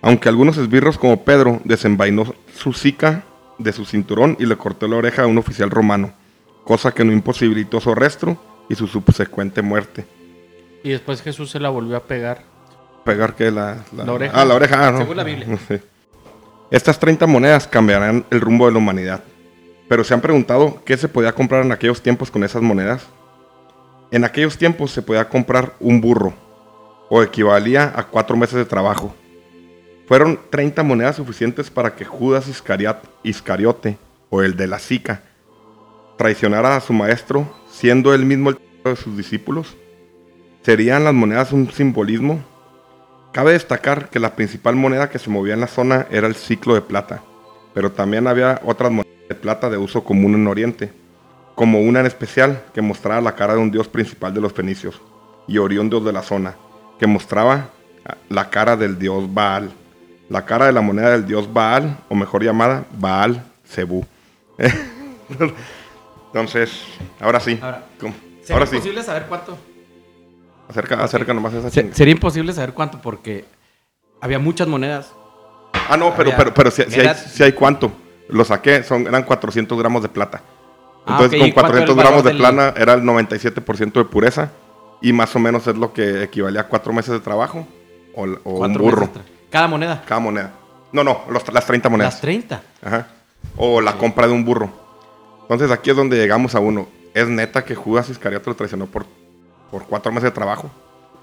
Aunque algunos esbirros como Pedro desenvainó su sica de su cinturón y le cortó la oreja a un oficial romano, cosa que no imposibilitó su arresto y su subsecuente muerte. Y después Jesús se la volvió a pegar. Pegar que la, La oreja. Ah, la oreja, ah, no. Según la Biblia. [laughs] Estas 30 monedas cambiarán el rumbo de la humanidad. Pero se han preguntado qué se podía comprar en aquellos tiempos con esas monedas. En aquellos tiempos se podía comprar un burro, o equivalía a cuatro meses de trabajo. Fueron 30 monedas suficientes para que Judas Iscariot- Iscariote, o el de la Sica, traicionara a su maestro, siendo él mismo el de sus discípulos. ¿Serían las monedas un simbolismo? Cabe destacar que la principal moneda que se movía en la zona era el ciclo de plata, pero también había otras monedas de plata de uso común en Oriente, como una en especial que mostraba la cara de un dios principal de los fenicios y oriundos de la zona, que mostraba la cara del dios Baal, la cara de la moneda del dios Baal, o mejor llamada Baal Zebú. [laughs] Entonces, ahora sí, Ahora, ¿cómo? ¿Sería ahora sí, imposible saber cuánto? acerca, acerca nomás esa Se- sería imposible saber cuánto porque había muchas monedas. Ah, no, pero, Había- pero, pero si, si hay, si hay cuánto. Lo saqué, son, eran 400 gramos de plata. Ah, Entonces, ok, ¿y con cuánto era el 400 gramos de plata era el 97% de pureza. Y más o menos es lo que equivalía a cuatro meses de trabajo. O, o un burro. meses Cada moneda. Cada moneda. No, no, los- las 30 monedas. Las 30. Ajá. O la compra de un burro. Entonces aquí es donde llegamos a uno. ¿Es neta que Judas Iscariote lo traicionó por, por cuatro meses de trabajo?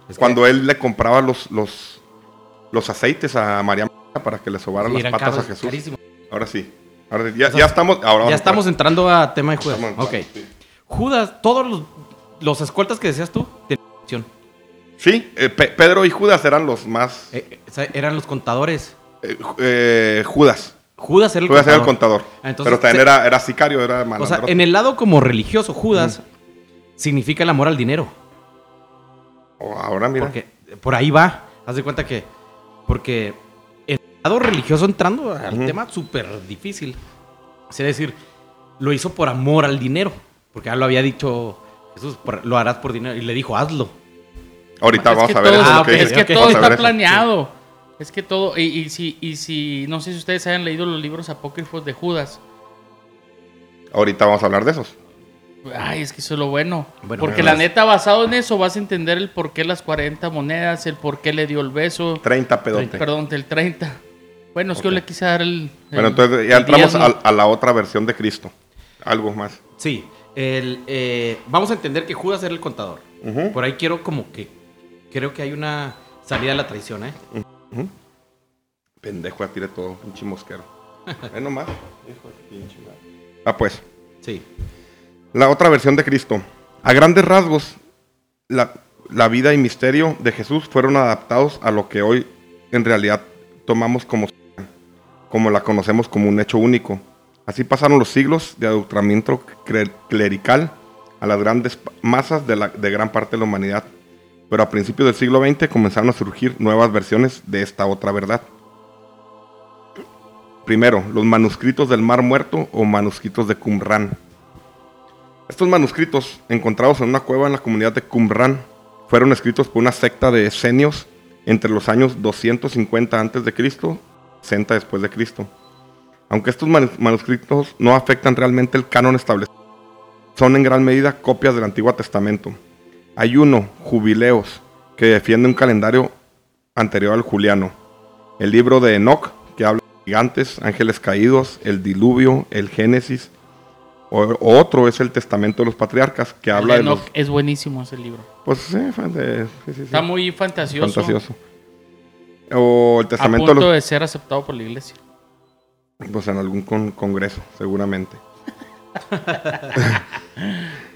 Es que- Cuando él le compraba los, los, los aceites a María para que le sobaran Sí, las patas caros, a Jesús. Ahora sí. Ahora ya, O sea, ya estamos. Ahora vamos Ya estamos entrando a tema de Judas. Ok. sí. Judas, todos los, los escoltas que decías tú, tenían. Sí, eh, Pe- Pedro y Judas eran los más. Eh, eh, eran los contadores. eh, ju- Judas. Judas era el Judas era contador. el contador. Ah, entonces, pero también se- era, era sicario, era O sea, malandro. en el lado como religioso, Judas significa el amor al dinero. Oh, ahora mira. Porque por ahí va. Haz de cuenta que. Porque el lado religioso entrando al tema súper difícil. Es decir, lo hizo por amor al dinero. Porque ya lo había dicho Jesús, por- lo harás por dinero. Y le dijo, hazlo. Ahorita Es vamos que a ver todo, eso. Ah, es que todo está planeado. Es que todo, y, y si, y si, no sé si ustedes hayan leído los libros apócrifos de Judas. Ahorita vamos a hablar de esos. Ay, es que eso es lo bueno. Bueno, Porque bueno, la neta, basado en eso, vas a entender el por qué las 40 monedas, el por qué le dio el beso. 30 pedote. Perdón, del 30. Bueno, es que yo le quise dar el. Bueno, el- entonces ya el entramos a, a la otra versión de Cristo. Algo más. Sí. El, eh, vamos a entender que Judas era el contador. Por ahí quiero como que. Creo que hay una salida de la traición, ¿eh? Pendejo, ya tiré todo, pinche mosquero. [laughs] Ve nomás. Hijo de pinche madre. Ah, pues. Sí. La otra versión de Cristo. A grandes rasgos, la, la vida y misterio de Jesús fueron adaptados a lo que hoy en realidad tomamos como, como la conocemos como un hecho único. Así pasaron los siglos de adoctrinamiento clerical a las grandes masas de, la, de gran parte de la humanidad. Pero a principios del siglo XX comenzaron a surgir nuevas versiones de esta otra verdad. Primero, los manuscritos del Mar Muerto o manuscritos de Qumran. Estos manuscritos, encontrados en una cueva en la comunidad de Qumran, fueron escritos por una secta de esenios entre los años 250 a.C. 60 después de Cristo. Aunque estos manu- manuscritos no afectan realmente el canon establecido, son en gran medida copias del Antiguo Testamento. Hay uno, Jubileos, que defiende un calendario anterior al juliano. El libro de Enoch, que habla de gigantes, ángeles caídos, el diluvio, el Génesis. O, otro es el Testamento de los Patriarcas, que El habla de de los... Enoch Es buenísimo ese libro. Pues sí, de- sí, sí, sí. Está muy fantasioso. fantasioso. O el A Testamento punto de los... de ser aceptado por la iglesia. Pues en algún con- congreso, seguramente. [laughs]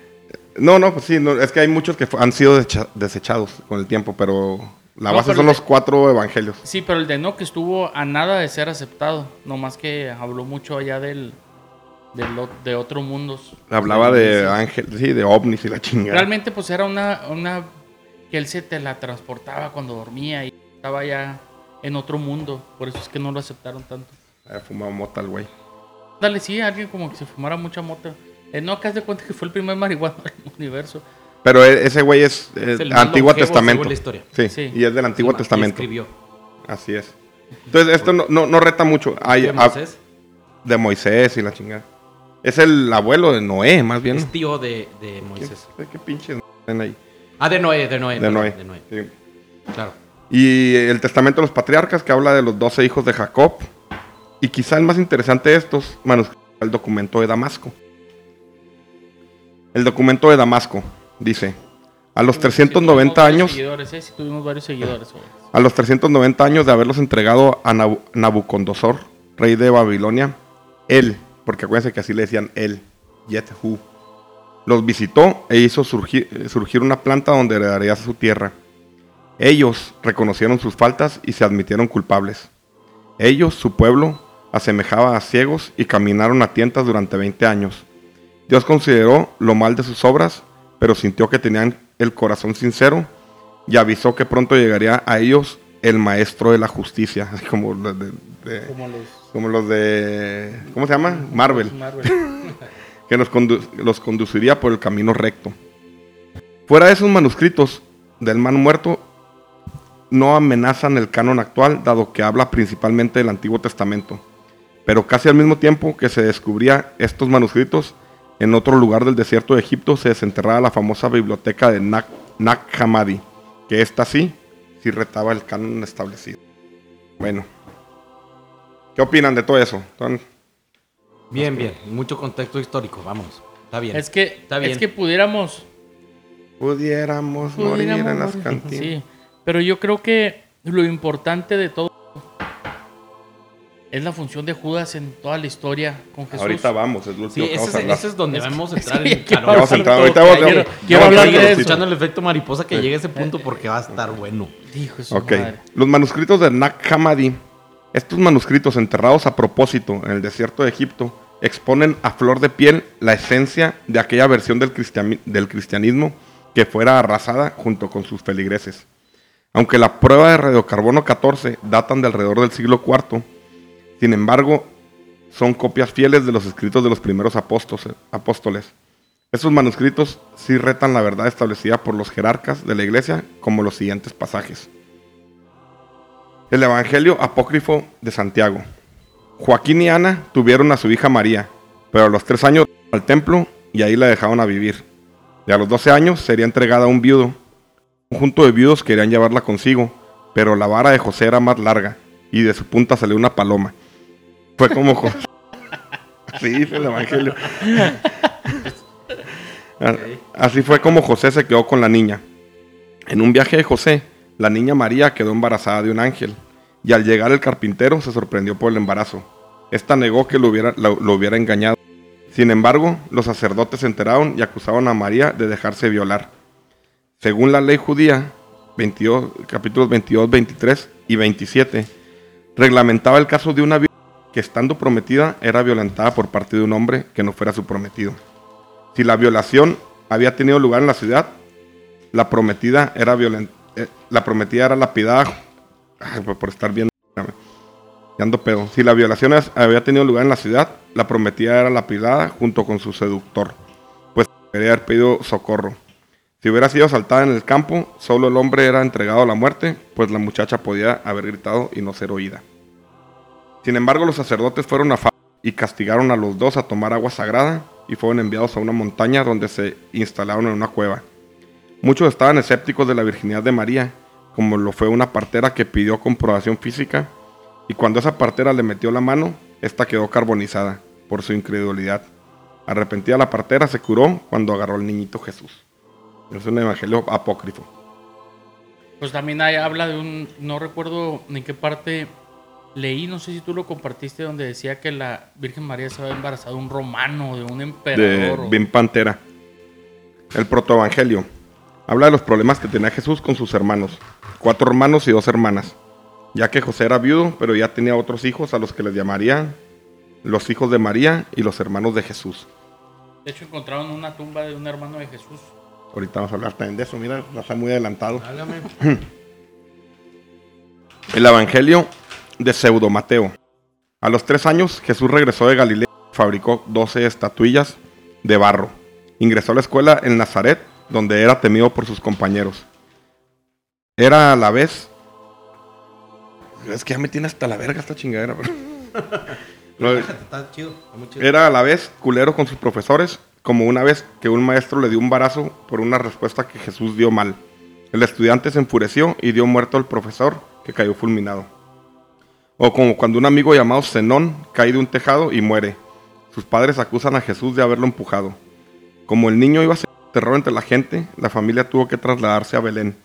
no, no, pues sí, no, es que hay muchos que han sido desechados con el tiempo, pero la No, base pero son los cuatro evangelios. Sí, pero el de Enoch estuvo a nada de ser aceptado. Nomás que habló mucho allá del, de otros mundos. Hablaba de ángeles, sí, de ovnis y la chingada. Realmente, pues era una, una. que él se te la transportaba cuando dormía y estaba ya en otro mundo. Por eso es que no lo aceptaron tanto. Eh, fumaba mota el güey. Dale, sí, alguien como que se fumara mucha mota. Enoch, haz de cuenta que fue el primer marihuana [laughs] del universo. Pero e- ese güey es eh, Es el más Antiguo Testamento. la historia. Sí, Sí. y es del Antiguo Testamento. escribió. Así es. Entonces, esto no, no, no reta mucho. Hay, ¿De Moisés? de Moisés y la chingada. Es el abuelo de Noé, más bien. Es tío de, de ¿Qué, Moisés. qué pinches ahí? Ah, de Noé, de Noé. De Noé. De Noé. Sí. Claro. Y el Testamento de los Patriarcas, que habla de los doce hijos de Jacob. Y quizá el más interesante de estos manuscritos el documento de Damasco. El documento de Damasco dice, a los Sí, 390 tuvimos varios años, eh, sí, tuvimos varios seguidores. güey. a los 390 años de haberlos entregado a Nabu- Nabucodonosor, rey de Babilonia, él, porque acuérdense que así le decían él, Yethu, los visitó e hizo surgir, eh, surgir una planta donde heredaría su tierra. Ellos reconocieron sus faltas y se admitieron culpables. Ellos, su pueblo, asemejaba a ciegos y caminaron a tientas durante 20 años. Dios consideró lo mal de sus obras, pero sintió que tenían el corazón sincero y avisó que pronto llegaría a ellos el maestro de la justicia, [laughs] como los de, de- Como los. como los de ¿cómo se llama? Marvel, Marvel. [laughs] [laughs] que condu- los conduciría por el camino recto. Fuera de esos manuscritos del man muerto no amenazan el canon actual, dado que habla principalmente del Antiguo Testamento. Pero casi al mismo tiempo que se descubría estos manuscritos, en otro lugar del desierto de Egipto se desenterraba la famosa biblioteca de Nag, Nag Hammadi, que esta sí, sí retaba el canon establecido. Bueno, ¿qué opinan de todo eso? Son- Bien, bien. Mucho contexto histórico, vamos. Está bien. Es que, Está bien. es que pudiéramos. Pudiéramos, morir en las morir. cantinas. Sí, pero yo creo que lo importante de todo es la función de Judas en toda la historia con Jesús. Ahorita vamos, es lo Sí, último que ese vamos a es, hablar. ese es donde [laughs] vamos a entrar Sí, en que calor. vamos a entrar, ahorita vamos- Quiero- vamos- quiero vamos hablar de escuchando el efecto mariposa que llegue a ese punto porque va a estar bueno. Hijo de su Ok. madre. Los manuscritos de Nag Hammadi, estos manuscritos enterrados a propósito en el desierto de Egipto, exponen a flor de piel la esencia de aquella versión del, cristiani- del cristianismo que fuera arrasada junto con sus feligreses. Aunque la prueba de radiocarbono 14 datan de alrededor del siglo IV, sin embargo, son copias fieles de los escritos de los primeros apóstoles. Estos manuscritos sí retan la verdad establecida por los jerarcas de la iglesia, como los siguientes pasajes. El Evangelio apócrifo de Santiago. Joaquín y Ana tuvieron a su hija María, pero a los tres años al templo y ahí la dejaron a vivir. Y a los 12 años sería entregada a un viudo. Un conjunto de viudos querían llevarla consigo, pero la vara de José era más larga y de su punta salió una paloma. Fue como José. Sí, dice el Evangelio. Así fue como José se quedó con la niña. En un viaje de José, la niña María quedó embarazada de un ángel, y al llegar el carpintero se sorprendió por el embarazo. Esta negó que lo hubiera, lo- lo hubiera engañado. Sin embargo, los sacerdotes se enteraron y acusaron a María de dejarse violar. Según la ley judía, 22, capítulos 22, 23 y 27, reglamentaba el caso de una que estando prometida era violentada por parte de un hombre que no fuera su prometido. Si la violación había tenido lugar en la ciudad, la prometida era eh, la prometida era lapidada por, estar ya ando pedo. Si la violación había tenido lugar en la ciudad, la prometida era lapidada junto con su seductor, pues quería haber pedido socorro. Si hubiera sido asaltada en el campo, solo el hombre era entregado a la muerte, pues la muchacha podía haber gritado y no ser oída. Sin embargo, los sacerdotes fueron a Fa- y castigaron a los dos a tomar agua sagrada y fueron enviados a una montaña donde se instalaron en una cueva. Muchos estaban escépticos de la virginidad de María, como lo fue una partera que pidió comprobación física, y cuando esa partera le metió la mano, esta quedó carbonizada por su incredulidad. Arrepentida la partera se curó cuando agarró al niñito Jesús. Es un evangelio apócrifo. Pues también ahí habla de un, no recuerdo en qué parte leí, no sé si tú lo compartiste, donde decía que la Virgen María se había embarazado de un romano, de un de emperador. o- Bim Pantera. El protoevangelio. Habla de los problemas que tenía Jesús con sus hermanos. Cuatro hermanos y dos hermanas. Ya que José era viudo, pero ya tenía otros hijos a los que les llamarían los hijos de María y los hermanos de Jesús. De hecho, encontraron una tumba de un hermano de Jesús. Ahorita vamos a hablar también de eso, mira, no está muy adelantado. Hágame. [clears throat] El Evangelio de Pseudo Mateo. A los tres años, Jesús regresó de Galilea y fabricó 12 estatuillas de barro. Ingresó a la escuela en Nazaret, donde era temido por sus compañeros. Era a la vez. Es que ya me tiene hasta la verga esta chingadera. No, [laughs] era a la vez culero con sus profesores, como una vez que un maestro le dio un barazo por una respuesta que Jesús dio mal. El estudiante se enfureció y dio muerto al profesor, que cayó fulminado. O como cuando un amigo llamado Zenón cae de un tejado y muere. Sus padres acusan a Jesús de haberlo empujado. Como el niño iba a ser terror entre la gente, la familia tuvo que trasladarse a Belén.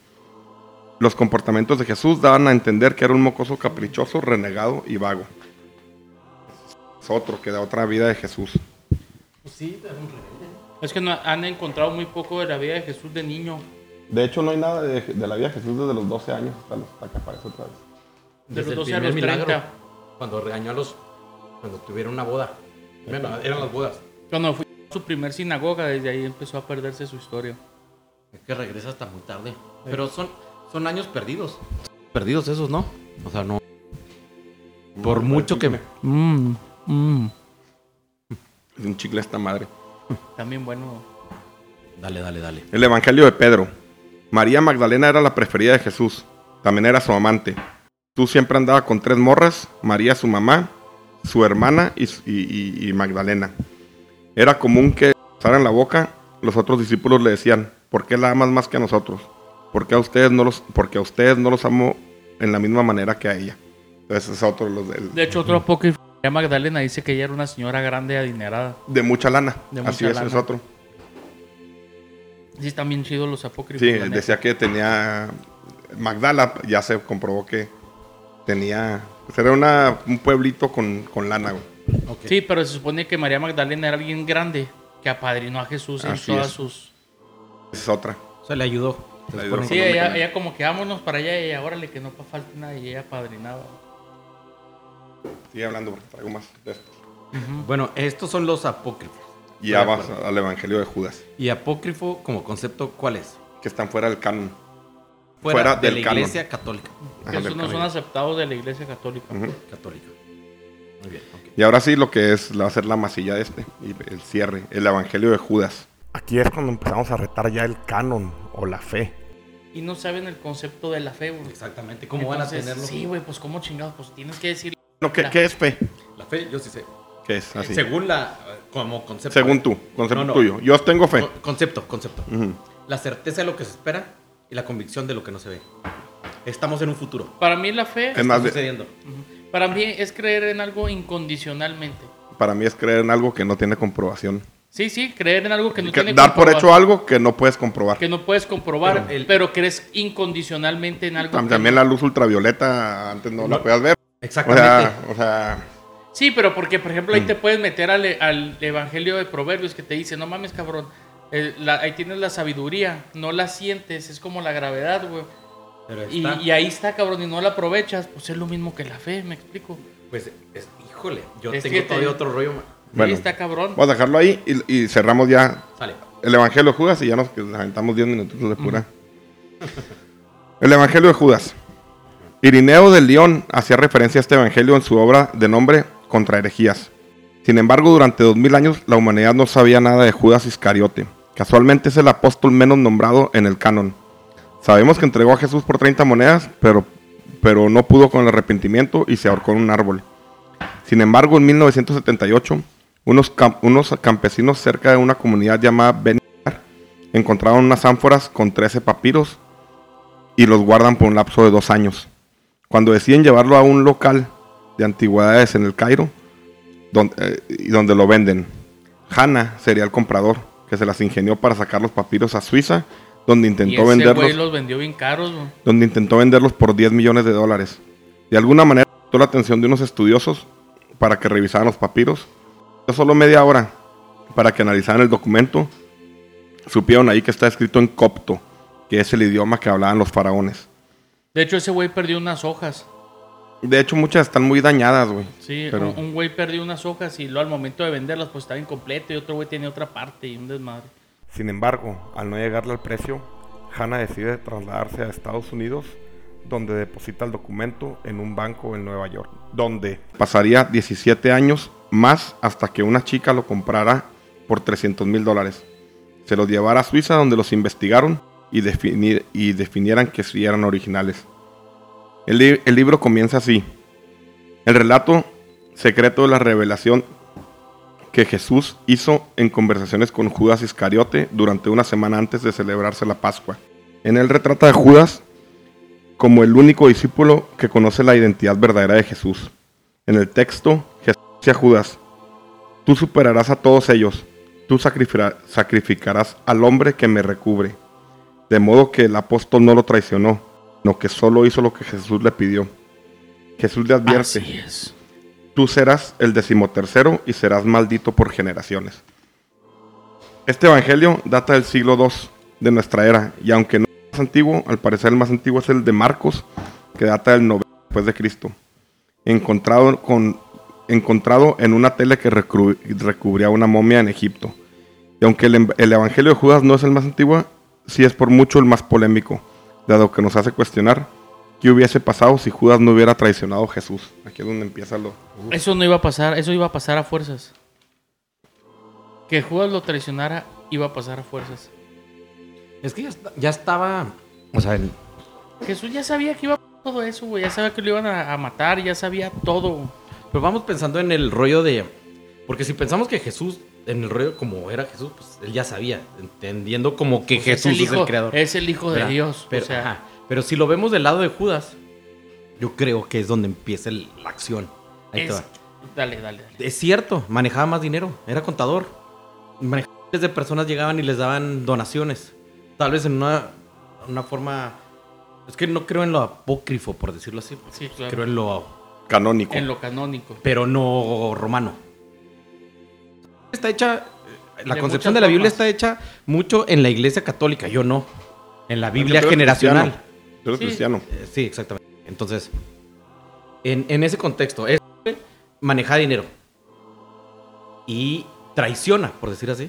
Los comportamientos de Jesús daban a entender que era un mocoso caprichoso, renegado y vago. Es otro que da otra vida de Jesús. Pues sí. Es que no, han encontrado muy poco de la vida de Jesús de niño. De hecho, no hay nada de, de la vida de Jesús desde los 12 años hasta, los, hasta que aparece otra vez. De Desde los el 12 a los milagro, 30. Cuando regañó a los. Cuando tuvieron una boda. Bueno, eran las bodas. Cuando fue a su primer sinagoga, desde ahí empezó a perderse su historia. Es que regresa hasta muy tarde. Pero son, son años perdidos. Perdidos esos, ¿no? O sea, no. Por mucho que. Mmm, mmm. Es un chicle esta madre. También bueno. Dale, dale, dale. El Evangelio de Pedro. María Magdalena era la preferida de Jesús. También era su amante. Jesús siempre andaba con tres morras, María su mamá, su hermana y, y- y- Magdalena. Era común que en la boca, los otros discípulos le decían, ¿por qué la amas más que a nosotros? ¿Por qué a ustedes no los, porque a ustedes no los amo en la misma manera que a ella? Entonces es otro de los del- De hecho, otro apócrifo, Magdalena, dice que ella era una señora grande, adinerada. de mucha lana. De Así mucha es, es lana. otro. Sí, están bien chidos los apócrifos. Sí, decía que tenía Magdala ya se comprobó que tenía. Pues era una, un pueblito con, con lana, güey. Sí, pero se supone que María Magdalena era alguien grande que apadrinó a Jesús en Así todas es. sus... Esa es otra. O sea, le ayudó. Se Le ayudó. Sí, ella, ella como que vámonos para allá y órale, que no falte nada y ella apadrinaba. Sigue hablando porque traigo más de esto. Bueno, estos son los apócrifos. Y ya vas al Evangelio de Judas, ¿Y apócrifo como concepto cuál es? que están fuera del canon. Fuera, Fuera de del la canon. iglesia católica. Ajá, esos no son canon. aceptados de la iglesia católica. Ujú. Católica. Muy bien, ok. Y ahora sí, lo que es, va a ser la masilla de este, y el cierre, el Evangelio de Judas. Aquí es cuando empezamos a retar ya el canon o la fe. Y no saben el concepto de la fe, güey. Exactamente. ¿Cómo van a Entonces, tenerlo? Sí, güey, pues cómo chingados, pues tienes que decir... No, ¿qué, qué es fe? La fe, yo sí sé. ¿Qué es? Así. Según la. Como concepto. Según tú, concepto No, no. tuyo. Yo tengo fe. Co- concepto, concepto. Ujú. La certeza de lo que se espera y la convicción de lo que no se ve. Estamos en un futuro. Para mí la fe... Es Está de- sucediendo. Para mí es creer en algo incondicionalmente. para mí es creer en algo que no tiene comprobación. Sí, sí, creer en algo que no Que- tiene dar por hecho algo que no puedes comprobar. que no puedes comprobar, Pero pero, el- crees incondicionalmente en algo. Tam- que También no- la luz ultravioleta antes no, la No. podías ver. O Exactamente. sea, o sea, Sí, pero porque, por ejemplo, ahí Mm. te puedes meter al, al Evangelio de Proverbios que te dice, no mames, cabrón, la- ahí tienes la sabiduría, no la sientes, es como la gravedad, güey. Y, ahí está, cabrón, y no la aprovechas, pues es lo mismo que la fe, me explico. Pues, es- híjole, yo Es tengo que te- todavía otro rollo. Bueno. Ahí está, cabrón. vamos a dejarlo ahí y, y cerramos ya Sale. el Evangelio de Judas y ya nos aventamos 10 minutos de pura. [laughs] El Evangelio de Judas. Irineo de León hacía referencia a este Evangelio en su obra de nombre Contra herejías. Sin embargo, durante dos mil años la humanidad no sabía nada de Judas Iscariote. Casualmente es el apóstol menos nombrado en el canon. Sabemos que entregó a Jesús por 30 monedas, pero, pero no pudo con el arrepentimiento y se ahorcó en un árbol. Sin embargo, en 1978, unos, unos campesinos cerca de una comunidad llamada Beniar encontraron unas ánforas con 13 papiros y los guardan por un lapso de dos años. Cuando deciden llevarlo a un local de antigüedades en el Cairo, donde, eh, y donde lo venden, Hanna sería el comprador, que se las ingenió para sacar los papiros a Suiza, donde y intentó ese venderlos güey los vendió bien caros, güey. donde intentó venderlos por 10 millones de dólares. De alguna manera captó la atención de unos estudiosos para que revisaran los papiros. Solo media hora para que analizaran el documento. Supieron ahí que está escrito en copto, que es el idioma que hablaban los faraones. De hecho, ese güey perdió unas hojas. De hecho, muchas están muy dañadas, güey. Sí, Pero- un- un güey perdió unas hojas y luego al momento de venderlas, pues estaba incompleto y otro güey tenía otra parte y un desmadre. Sin embargo, al no llegarle al precio, Hannah decide trasladarse a Estados Unidos, donde deposita el documento en un banco en Nueva York, donde Pasaría 17 años más hasta que una chica lo comprara por 300 mil dólares. Se los llevara a Suiza donde los investigaron y, definir- y definieran que sí eran originales. El, li- el libro comienza así. El relato secreto de la revelación que Jesús hizo en conversaciones con Judas Iscariote durante una semana antes de celebrarse la Pascua. En él retrata a Judas como el único discípulo que conoce la identidad verdadera de Jesús. En el texto, Jesús dice a Judas, tú superarás a todos ellos, tú sacrifica- sacrificarás al hombre que me recubre. De modo que el apóstol no lo traicionó, no que solo hizo lo que Jesús le pidió. Jesús le advierte, Así es. tú serás el decimotercero y serás maldito por generaciones. Este evangelio data del siglo II de nuestra era, y aunque no es el más antiguo, al parecer el más antiguo es el de Marcos, que data del 90 después de Cristo. Encontrado, con, encontrado en una tela que recubría una momia en Egipto. Y aunque el, em- el evangelio de Judas no es el más antiguo, sí es por mucho el más polémico, dado que nos hace cuestionar qué hubiese pasado si Judas no hubiera traicionado a Jesús. Aquí es donde empieza lo, Eso no iba a pasar, eso iba a pasar a fuerzas. Que Judas lo traicionara iba a pasar a fuerzas. Es que ya, estaba. O sea, en- Jesús ya sabía que iba a pasar todo eso, güey. Ya sabía que lo iban a, a matar, ya sabía todo. pero vamos pensando en el rollo de. Porque si pensamos que Jesús, en el rollo como era Jesús, pues él ya sabía, entendiendo como que Jesús es es el, hijo, creador. Es el hijo de. Dios. Pero, o sea, ajá. Pero si lo vemos del lado de Judas, yo creo que es donde empieza el- la acción. Ahí te es- va. Dale, dale, dale. Es cierto, manejaba más dinero, era contador. Miles de personas llegaban y les daban donaciones. Tal vez en una, una forma Es que no creo en lo apócrifo, por decirlo así. Sí, claro. Creo en lo... Canónico. En lo canónico. Pero no romano. Está hecha... La De concepción de la Biblia formas. está hecha mucho en la iglesia católica. Yo no. En la Biblia generacional. cristiano. Tú eres Sí. cristiano. Eh, Sí, exactamente. Entonces, en, en ese contexto, es maneja dinero y traiciona, por decir así.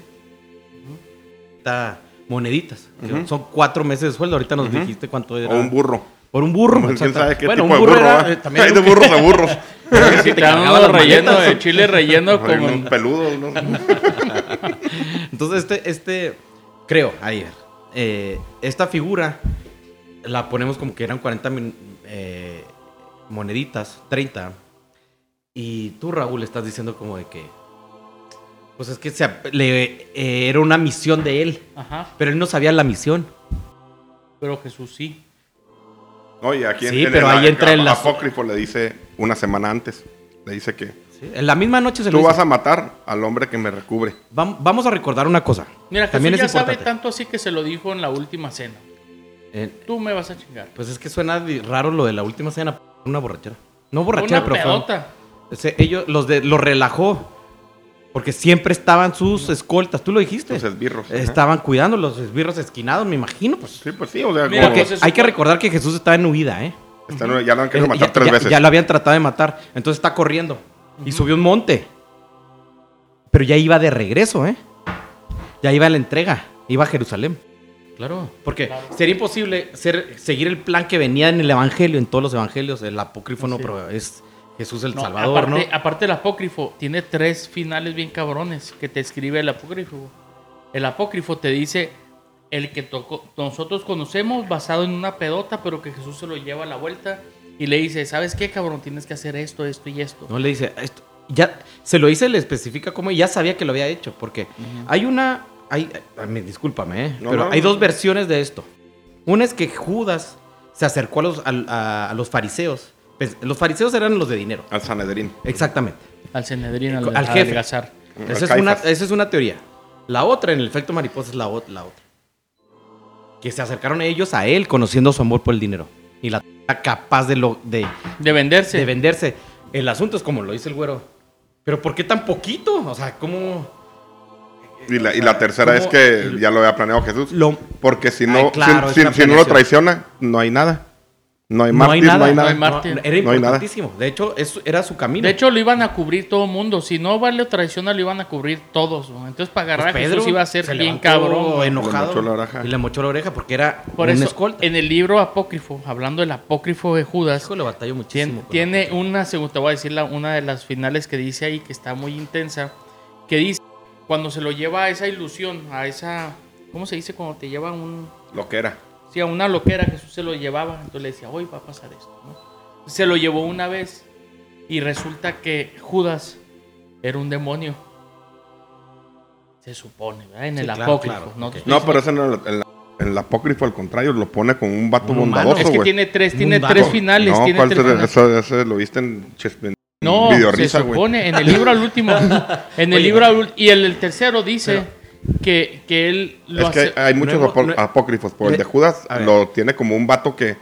Está moneditas. Son cuatro meses de sueldo. Ahorita nos dijiste cuánto era. O un burro. Por un burro. ¿Quién exacto. sabe qué bueno, tipo un de burro burro? era, eh, también Hay de burros a [laughs] burros. Si te [laughs] uno relleno maletas. de chile relleno como... unos peludos. [laughs] unos- Entonces, este, este, creo, ayer, eh, esta figura la ponemos como que eran 40 min- eh, moneditas, 30. Y tú, Raúl, estás diciendo como de que, pues es que se le, eh, era una misión de él, Ajá, pero él no sabía la misión. pero Jesús sí. Oye, aquí en- Sí, en pero el ahí entra el- apócrifo le dice una semana antes. Le dice que ¿sí? En la misma noche se lo tú vas a matar al hombre que me recubre. Vam- Vamos a recordar una cosa. Mira, También Jesús es ya sabe importante. tanto así que se lo dijo en la última cena. Eh, Tú me vas a chingar. pues es que suena raro lo de la última cena, una borrachera. No borrachera, Una pero fue-. Ese- ellos los de los relajó. Porque siempre estaban sus escoltas, tú lo dijiste. Los esbirros. ajá. Estaban cuidando los esbirros esquinados, me imagino. Pues. Sí, pues sí, o sea, Mira, pues, hay que recordar que Jesús estaba en huida, ¿eh? ya lo han querido Eh, matar ya, tres ya- veces. ya lo habían tratado de matar. Entonces está corriendo. Y subió un monte. Pero ya iba de regreso, ¿eh? Ya iba a la entrega. Iba a Jerusalén. Claro. Porque Claro. sería imposible ser, seguir el plan que venía en el Evangelio, en todos los Evangelios. El apócrifo no, Sí. pero es Jesús el No, Salvador, aparte, ¿no? aparte el apócrifo tiene tres finales bien cabrones que te escribe el apócrifo. El apócrifo te dice el que tocó, nosotros conocemos basado en una pedota, pero que Jesús se lo lleva a la vuelta y le dice, ¿sabes qué, cabrón? Tienes que hacer esto, esto y esto. No le dice, esto, ya se lo dice, le especifica cómo y ya sabía que lo había hecho, porque hay una, hay, ay, me- discúlpame, ¿eh? No, pero no, hay no. dos versiones de esto. Una es que Judas se acercó a los, a los fariseos. Pens- Los fariseos eran los de dinero, Al Sanedrín. exactamente. Al Cenedrín, al, Al al jefe. Al Esa es, una, esa es una teoría. La otra, en el efecto mariposa, es la, la otra. Que se acercaron ellos a él conociendo su amor por el dinero. Y la capaz de, lo, de, De venderse. de venderse. El asunto es como lo dice el güero. Pero ¿por qué tan poquito? O sea, ¿cómo...? Y la, y la tercera ¿Cómo? es que ya lo había planeado Jesús. Lo, Porque si Ay, no, claro, si, no lo traiciona, no hay nada. No hay no mártir, hay nada. no hay no nada. hay mártir. era No hay nada. importantísimo. De hecho, eso era su camino. De hecho, lo iban a cubrir todo el mundo. Si no vale traiciona, lo iban a cubrir todos. ¿no? Entonces, para agarrar Pues a Jesús iba a ser se bien cabrón. ¿no? enojado. Le mochó la oreja. Y le mochó la oreja porque era Por un eso, escolta. en el libro apócrifo, hablando del apócrifo de Judas, Hijo, le batalló muchísimo. tiene una, según te voy a decir, la- una de las finales que dice ahí, que está muy intensa, que dice, cuando se lo lleva a esa ilusión, a esa, ¿cómo se dice? Cuando te lleva un, Lo que era. Una loquera, Jesús se lo llevaba, entonces le decía, hoy va a pasar esto, ¿no? Se lo llevó una vez y resulta que Judas era un demonio. Se supone, ¿verdad? En Sí, el claro, apócrifo. claro, ¿no? No, pero eso en el, el apócrifo, al contrario, lo pone como un vato Un bondadoso, Es que tiene tres, tiene tres finales. No, tiene ¿cuál tres te- finales. eso, eso lo viste en, en No, Video se Risa, supone en el libro al último. En el [laughs] Oye, libro al y el, el tercero dice que, que él lo Es que hace. hay muchos apócrifos, pero el de Judas lo tiene como un vato que,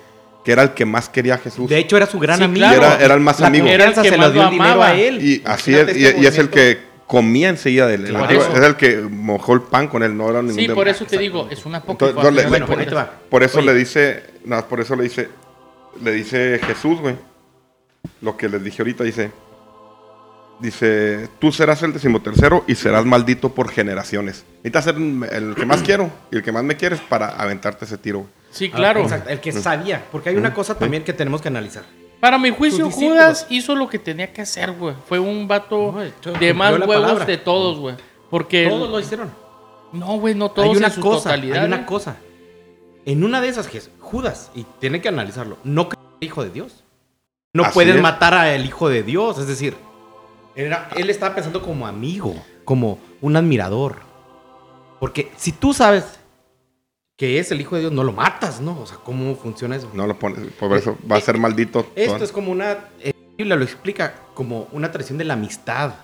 que era el que más quería a Jesús. De hecho, era su gran Sí, amigo. claro. Era- era el más La amigo. Era el confianza que se más lo dio amaba. a él. y así es, y, este y es el que comía enseguida de él. Claro. Por Es el que mojó el pan con él, no era ningún Sí, por eso te digo, es un apócrifo. Entonces, al le- final le- de Bueno, ahí te cuentas. va. Por eso Oye. le dice, nada, más por eso le dice, le dice Jesús, güey. Lo que les dije ahorita, dice, dice, tú serás el decimotercero y serás maldito por generaciones. Necesitas ser el que más quiero y el que más me quieres para aventarte ese tiro. güey. Sí, Ah, claro. exacto, el que sabía. Porque hay una cosa también que tenemos que analizar. Para mi juicio. Judas hizo lo que tenía que hacer, güey. Fue un vato No, de más huevos palabra. de todos, güey. Porque. Todos lo hicieron. No, güey, no todos hay una en su cosa, totalidad. hay una ¿eh? cosa. En una de esas, Judas, y tiene que analizarlo, no cree en el hijo de Dios. No Así puedes es. matar al hijo de Dios. Es decir, era- él estaba pensando como amigo, como un admirador. Porque si tú sabes que es el hijo de Dios, no lo matas, ¿no? O sea, ¿cómo funciona eso? No lo pones, por eso va a ser maldito. Esto es como una. eh, La Biblia lo explica como una tradición de la amistad.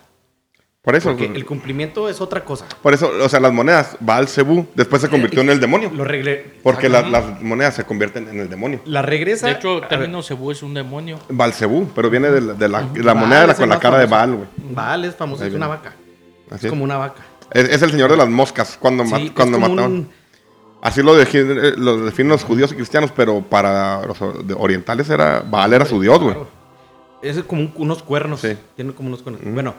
Por eso, Porque el cumplimiento es otra cosa. por eso, o sea, las monedas, Baal Zebú, después se convirtió en el demonio. Lo regre- Porque la- las monedas se convierten en el demonio. La regresa. De hecho, el término cebú es un demonio. Balcebú, pero viene de la, de la- la Baal moneda de la- con la cara de. Baal, güey. Baal es famoso, es una vaca. Así Es es. como una vaca. Es, es el señor de las moscas, cuando, Sí, es cuando un- Así lo, defi- lo definen los judíos y cristianos, pero para los orientales era Baal era su dios, güey. Claro. Es como un- unos cuernos. Sí. Tiene como unos cuernos. Bueno,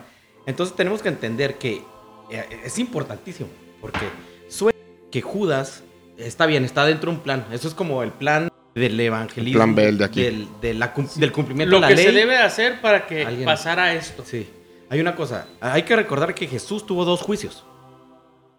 entonces tenemos que entender que eh, es importantísimo. Porque suena que Judas está bien, está dentro de un plan. Eso es como el plan del evangelismo. El plan B, el de aquí. Del, de la cum- del cumplimiento Lo de la que ley. se debe hacer para que Alguien- pasara esto. Sí. Hay una cosa. Hay que recordar que Jesús tuvo dos juicios.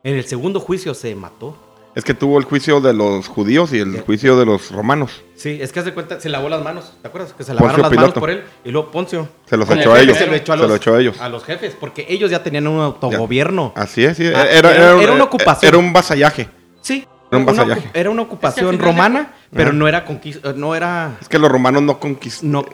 En el segundo juicio se mató. Es que tuvo el juicio de los judíos y el juicio de los romanos. Sí, es que hace cuenta, se lavó las manos. ¿Te acuerdas? Que se Poncio lavaron las manos por él. Y luego Poncio. Se los echó a ellos. Se lo echó a Se los, lo echó a ellos. a los jefes, porque ellos ya tenían un autogobierno. Así es, sí. Ah, era, era- un- era una ocupación. Era un vasallaje. Sí. Era un una vasallaje. ocu- era una ocupación romana, pero Ajá. no era conquista, no era Es que los romanos no conquistaron, no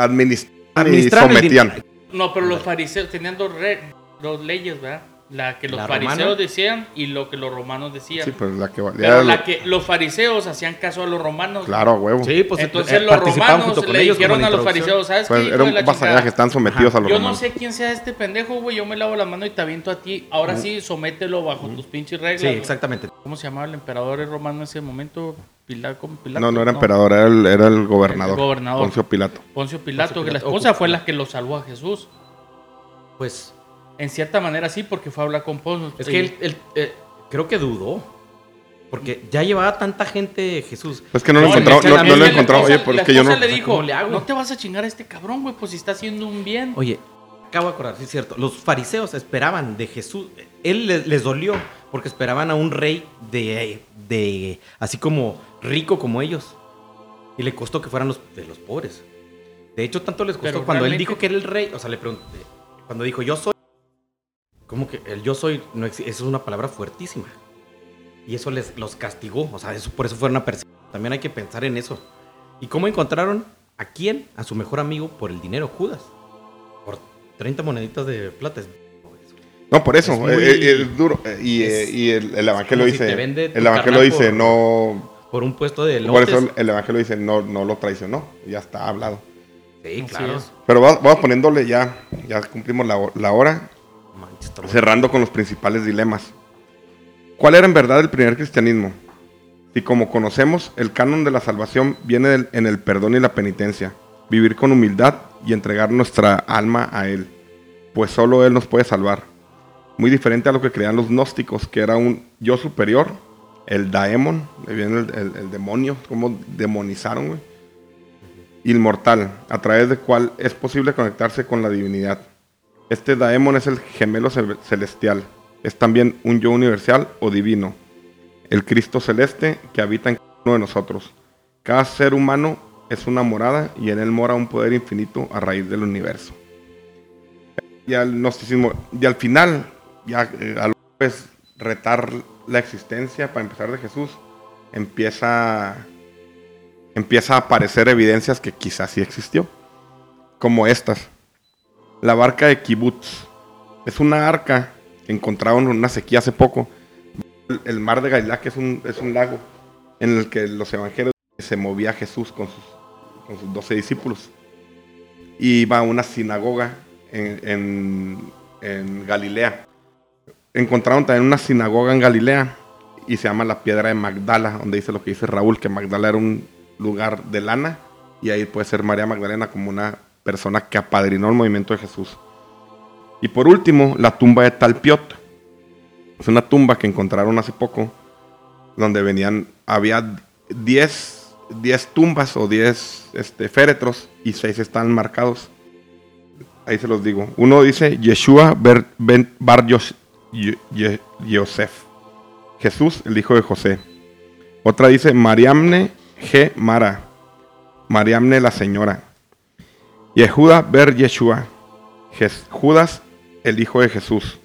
administraban y administraban el sometían. No, pero los fariseos tenían dos, re- dos leyes, ¿verdad? La que los La fariseos romana. decían y lo que los romanos decían. Sí, pues la que valía. pero la lo- que los fariseos hacían caso a los romanos. Claro, huevo. Sí, pues Entonces eh, los romanos junto con le ellos dijeron la a los fariseos, ¿sabes Pues qué? era un la vasallaje, están sometidos Ajá. a los Yo no romanos. sé quién sea este pendejo, güey. Yo me lavo las manos y te aviento a ti. Ahora sí, somételo bajo tus pinches reglas. Sí, exactamente. ¿Cómo se llamaba el emperador romano en ese momento? Pilato. Pilato, No, no era emperador, era el, era el gobernador. El gobernador. Poncio Pilato. Poncio Pilato, Poncio que la esposa fue la que lo salvó a Jesús. Pues En cierta manera sí, porque fue a hablar con Poncio. es que él, él, eh, creo que dudó. Porque ya llevaba tanta gente Jesús. Es que no lo No, le- no, lo esposa- Oye, pues la es que yo no. le dijo, ¿Cómo le hago? no te vas a chingar a este cabrón, güey, pues si está haciendo un bien. Oye, acabo de acordar, sí es cierto. Los fariseos esperaban de Jesús. Él les, les dolió porque esperaban a un rey de, de así como rico como ellos. Y le costó que fueran los de los pobres. De hecho, tanto les costó Pero cuando él dijo que era el rey. O sea, le pregunté. Cuando dijo yo soy. ¿Cómo que el yo soy? No, eso es una palabra fuertísima. Y eso les los castigó. O sea, eso, por eso fueron a perseguir. También hay que pensar en eso. ¿Y cómo encontraron a quién? A su mejor amigo por el dinero, Judas. Por 30 moneditas de plata. Es- No, por eso. Es muy- eh, eh, es duro. eh, Y, es- eh, y el, el evangelio como si dice. el evangelio dice, por- no. Por un puesto de Por lotes. eso el evangelio dice, no, no lo traicionó. Ya está hablado. Sí, claro. Pero va- vamos poniéndole ya. Ya cumplimos la hora. Cerrando con los principales dilemas. ¿Cuál era en verdad el primer cristianismo? Si como conocemos, el canon de la salvación viene en el perdón y la penitencia, vivir con humildad y entregar nuestra alma a Él, pues solo Él nos puede salvar. Muy diferente a lo que creían los gnósticos, que era un yo superior, el daemon, viene el, el- el demonio, como demonizaron, güey. Inmortal, a través del cual es posible conectarse con la divinidad. Este daemon es el gemelo cel- celestial. Es también un yo universal o divino. El Cristo celeste que habita en cada uno de nosotros. Cada ser humano es una morada y en él mora un poder infinito a raíz del universo. Y al y al final, ya eh, al pues, retar la existencia para empezar de Jesús, empieza, empieza a aparecer evidencias que quizás sí existió, como estas. La barca de Kibbutz. Es una arca que encontraron en una sequía hace poco. El, mar de Galilea, que es un, es un lago en el que los evangelios se movía Jesús con sus, con sus 12 discípulos. Iba a una sinagoga en, en- en Galilea. Encontraron también una sinagoga en Galilea y se llama la piedra de Magdala, donde dice lo que dice Raúl, que Magdala era un lugar de lana y ahí puede ser María Magdalena como una persona que apadrinó el movimiento de Jesús. Y por último, la tumba de Talpiot. Es una tumba que encontraron hace poco, donde venían, había 10, 10 tumbas o 10 este, féretros y 6 están marcados. Ahí se los digo. Uno dice Yeshua ben- Bar Yos- Yosef. Jesús, el hijo de José. Otra dice Mariamne G. Mara. Mariamne la señora. Yehuda Ber Yeshua. Judas, el hijo de Jesús.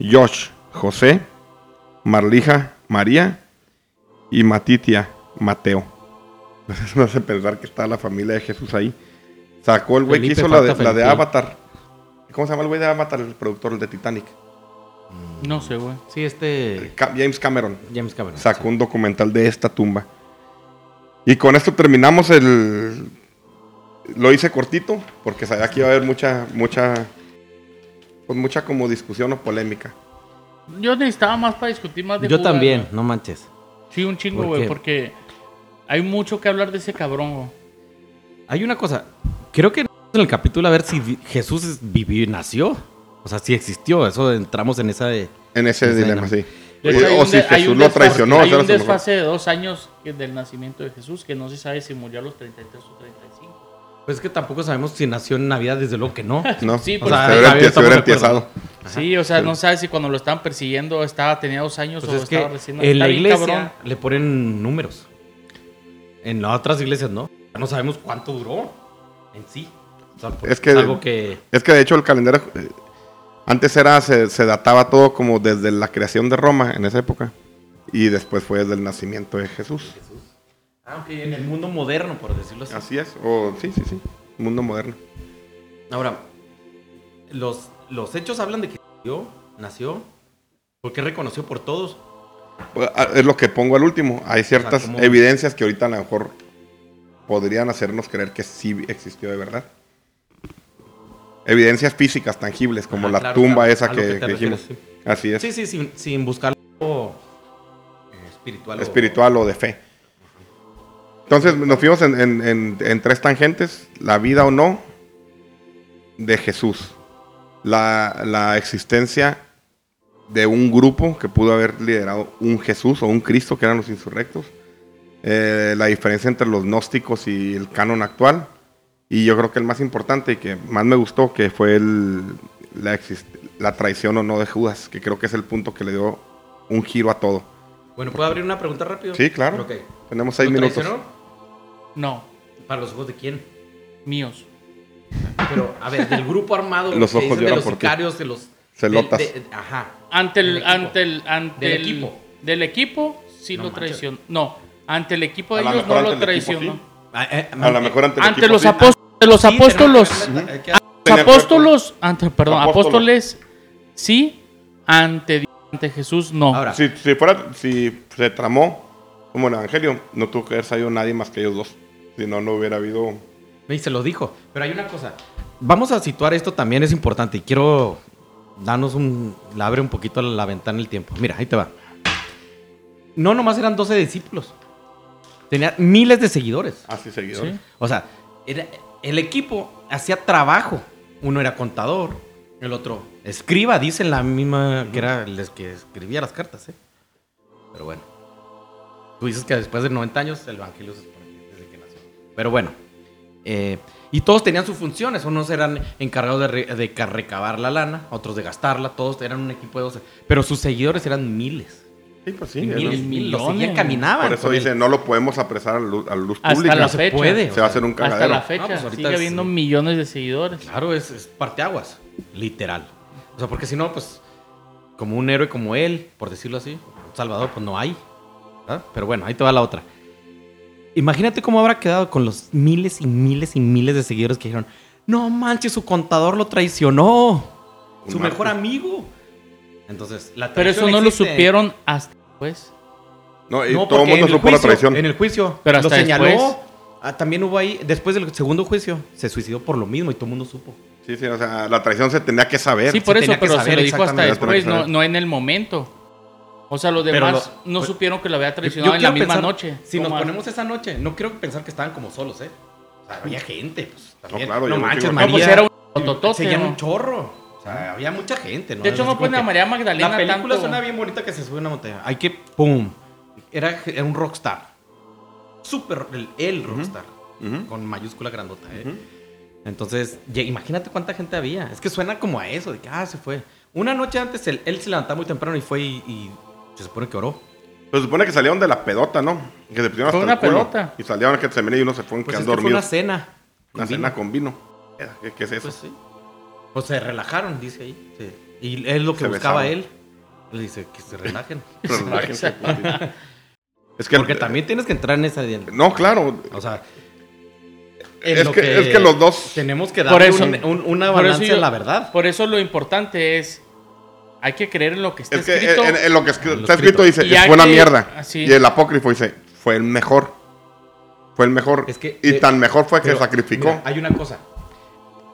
Josh, José. Marlija, María. Y Matitia, Mateo. [laughs] Entonces me hace pensar que está la familia de Jesús ahí. Sacó el güey que hizo la de, la. Avatar. ¿Cómo se llama el güey de Avatar, el productor el de Titanic? No sé, güey. Sí, este. James Cameron. James Cameron. Sacó sí. un documental de esta tumba. Y con esto terminamos el. Lo hice cortito, porque sabía que iba a haber mucha, mucha. Pues mucha como discusión o polémica. Yo necesitaba más para discutir más de Yo también, güey. no manches. Sí, un chingo, ¿Por güey, qué? porque hay mucho que hablar de ese cabrón, güey. Hay una cosa. Creo que en el capítulo a ver si Jesús es- vivió y nació. O sea, si existió. Eso entramos en esa de. En ese dilema, sí. De hecho, hay o un si de- hay Jesús un lo desfase- traicionó. Hay un desfase de dos años que- del nacimiento de Jesús que no se sabe si murió a los 33 o 35. Pues es que tampoco sabemos si nació en Navidad, desde luego que no. [laughs] No, Sí, o pues, sea, ahí se hubiera, se hubiera de entiesado. Sí, o sea, no sabes si cuando lo estaban persiguiendo estaba tenía dos años Pues o es estaba que recién en la iglesia cabrón. le ponen números. En las otras iglesias no. No sabemos cuánto duró en sí. O sea, Es que- algo que. Es que de hecho el calendario. eh, antes era. Se, se databa todo como desde la creación de Roma en esa época. Y después fue desde el nacimiento de Jesús. Aunque en el mundo moderno, por decirlo así. Así es. O sí, sí, sí. Mundo moderno. Ahora, los, los hechos hablan de que nació, nació, porque es reconocido por todos. Pues, ah, Es lo que pongo al último. Hay ciertas evidencias que ahorita a lo mejor podrían hacernos creer que sí existió de verdad. Evidencias físicas tangibles, como Ah, la claro, tumba claro, esa que, que te que dijimos. refieres, Así es. Sí, sí, sin, sin buscar algo eh, espiritual. o- espiritual o de fe. Entonces nos fuimos en, en- en- en tres tangentes, la vida o no de Jesús, la, la existencia de un grupo que pudo haber liderado un Jesús o un Cristo, que eran los insurrectos, eh, la diferencia entre los gnósticos y el canon actual, y yo creo que el más importante y que más me gustó, que fue el- la, traición o no de Judas, que creo que es el punto que le dio un giro a todo. Bueno, ¿puedo abrir una pregunta rápido? Sí, claro. Tenemos seis ¿Lo minutos. traicionó? No, ¿Para los ojos de quién? míos. Pero, a ver, del grupo armado, Los ojos de los sicarios, de los... Celotas. de- de- ajá. Ante el, ante el, ante Del el- equipo. Del equipo sí No lo traicionó. No, ante el equipo de A lo ellos no lo traicionó. sí. Ah, eh, A lo mejor ante el Ante equipo, los sí. apóstolos, los Sí, apóstolos, los apóstolos, ante, perdón, apóstoles, sí, ante, ante Jesús, no. Ahora, Si, si fuera, si se tramó como el evangelio, no tuvo que haber salido nadie más que ellos dos. Si no, no hubiera habido. Y se lo dijo. Pero hay una cosa. Vamos a situar esto también, es importante. Y quiero darnos un. Le abre un poquito la, la ventana el tiempo. Mira, ahí te va. No nomás eran 12 discípulos. Tenía miles de seguidores. Así seguidores. Sí. O sea, era- el equipo hacía trabajo. Uno era contador, el otro escriba, dicen la misma que era el que escribía las cartas, ¿eh? Pero bueno. Tú dices que después de 90 años el evangelio Pero bueno. eh, y todos tenían sus funciones. Unos eran encargados de, re- de recabar la lana, otros de gastarla. Todos eran un equipo de 12. Pero sus seguidores eran miles. Sí, pues sí. miles, es- miles. Caminaban. Por eso dice, no lo podemos apresar a luz, a la luz Hasta pública. la No se fecha. puede. Se va a hacer un Hasta cagadero. la fecha Ah, pues ahorita sigue es- habiendo millones de seguidores. Claro, es, es parteaguas, literal. O sea, porque si no, pues, como un héroe como él, por decirlo así, Salvador, pues no hay. ¿verdad? Pero bueno, ahí te va la otra. Imagínate cómo habrá quedado con los miles y miles y miles de seguidores que dijeron, no manches, su contador lo traicionó. Un Su marco. mejor amigo. Entonces, la Pero eso no lo supieron hasta después. No, y No, todo el mundo en el supo la juicio- traición. En el juicio. Pero lo hasta señaló. después. Ah, también hubo ahí, después del segundo juicio, se suicidó por lo mismo y todo el mundo supo. Sí, sí, o sea, la traición se tenía que saber. Sí, por se eso, pero se lo dijo hasta después, no en el momento. O sea, los demás lo- no pues, supieron que lo había traicionado yo en la misma pensar, noche. Si nos ponemos esa noche, no quiero pensar que estaban como solos, ¿eh? O sea, había gente, pues. También. claro, no manches, No, María. pues era un tototote, Seguían ¿no? un chorro. O sea, había mucha gente, ¿no? De hecho, no ponen a María Magdalena La película tanto. suena bien bonita que se sube a una montaña. Hay que, ¡pum! Era, era un rockstar. Súper, el, el rockstar. Con mayúscula grandota, ¿eh? Entonces, ya, imagínate cuánta gente había. Es que suena como a eso, de que, ah, se fue. Una noche antes, él, él se levantaba muy temprano y fue y, y se supone que oró. Pues se supone que salieron de la pedota, ¿no? Que se pusieron Fue hasta una el culo. pedota. Y salieron a Getsemaní y uno se fueron Pues es quedando que fue una dormidos. cena. Una con cena vino. con vino. ¿Qué, qué es eso? Pues sí. Pues se relajaron, dice ahí. Sí. Y es lo que Se buscaba besaron. él. Él dice que se relajen. [laughs] Relájense, [laughs] platito. es que Porque también tienes que entrar en esa... No, claro. O sea, Es que- es que los dos- tenemos que eso- un- un- una balanza yo- en la verdad. Por eso lo importante es, hay que creer en lo que está Es que escrito. en, en lo que escri- Lo está escrito dice, Y es buena que- mierda. así. Y el apócrifo dice, fue el mejor. Fue el mejor. Es que- y eh, tan mejor fue que Pero, sacrificó. mira, hay una cosa.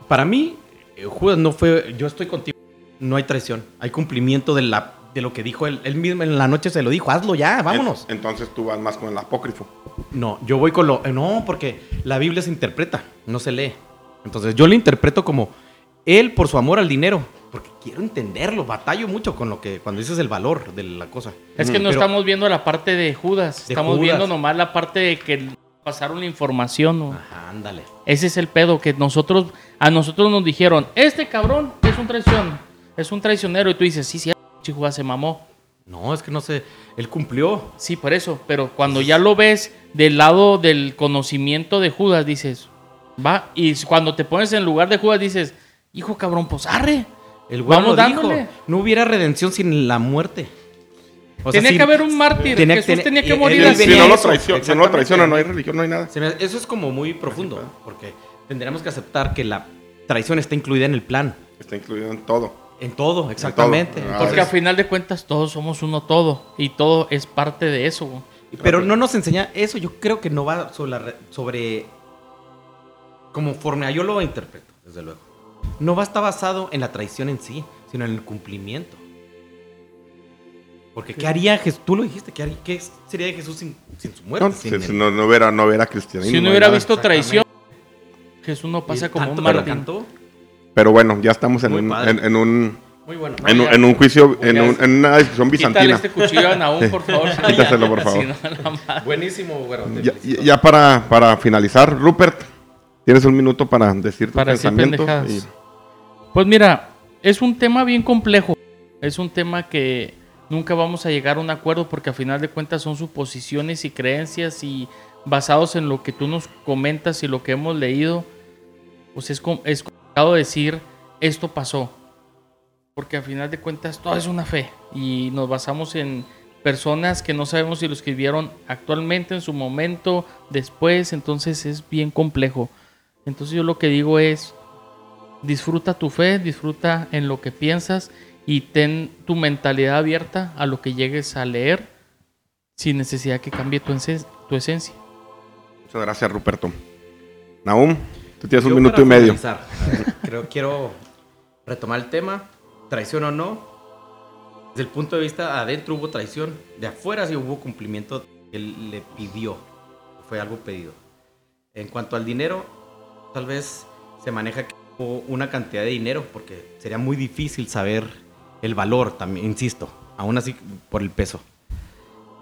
Para mí, eh, Judas no fue. Yo estoy contigo. No hay traición. Hay cumplimiento de, la, de lo que dijo él. Él mismo en la noche se lo dijo. Hazlo ya, vámonos. En- entonces tú vas más con el apócrifo. No, yo voy con lo. eh, No, porque la Biblia se interpreta, no se lee. Entonces yo lo interpreto como él por su amor al dinero. Porque quiero entenderlo. Batallo mucho con lo que. Cuando dices el valor de la cosa. Es que no Pero- estamos viendo la parte de Judas, De estamos Judas. viendo nomás la parte de que pasaron la información. ¿no? Ajá, ándale. Ese es el pedo que nosotros, a nosotros nos dijeron, este cabrón es un traición, es un traicionero. Y tú dices, sí, sí, Judas se mamó. No, es que no sé. Él cumplió. Sí, por eso. Pero cuando ya lo ves del lado del conocimiento de Judas, dices, va. Y cuando te pones en lugar de Judas, dices, hijo cabrón, pues arre. El güey Vamos lo dijo. dándole. No hubiera redención sin la muerte. O sea, tenía sin- que haber un mártir. tenía- Jesús tenía- tenía que morir así. Si no, lo traiciona, si no lo traiciona, no hay religión, no hay nada. Eso es como muy profundo, porque tendríamos que aceptar que la traición está incluida en el plan. Está incluido en todo. En todo, exactamente. todo. Ah, Porque a final de cuentas todos somos uno todo. Y todo es parte de eso. güey. Pero no nos enseña eso. Yo creo que no va sobre, sobre como forma yo lo interpreto, desde luego. No va a estar basado en la traición en sí, sino en el cumplimiento. Porque ¿qué haría Jesús? Tú lo dijiste, ¿qué, haría- qué sería de Jesús sin, sin su muerte? No, sin si- el- no, no hubiera, no hubiera cristianismo. Si no hubiera visto traición, Jesús no pasa como un cantó, Pero bueno, ya estamos en un, en, en un, Muy bueno. en, ya. en un juicio, en, un- una discusión bizantina. este cuchillo a Naúm, por favor. [laughs] Quítaselo, por favor. Buenísimo, güero. Ya, felicito. ya para, para finalizar, Rupert, tienes un minuto para decir tus Para pensamientos. y- Pues mira, es un tema bien complejo. Es un tema que nunca vamos a llegar a un acuerdo porque a final de cuentas son suposiciones y creencias y basados en lo que tú nos comentas y lo que hemos leído, pues es, es complicado decir esto pasó. Porque a final de cuentas todo es una fe y nos basamos en personas que no sabemos si lo escribieron actualmente, en su momento, después, entonces es bien complejo. Entonces yo lo que digo es, disfruta tu fe, disfruta en lo que piensas y ten tu mentalidad abierta a lo que llegues a leer sin necesidad que cambie tu, tu esencia. Muchas gracias, Ruperto. Naum, tú tienes un Yo minuto para y medio. ver, [laughs] creo quiero retomar el tema, traición o no. Desde el punto de vista adentro hubo traición, de afuera sí hubo cumplimiento que él le pidió, fue algo pedido. En cuanto al dinero, tal vez se maneja una cantidad de dinero, porque sería muy difícil saber el valor, también, insisto, aún así por el peso.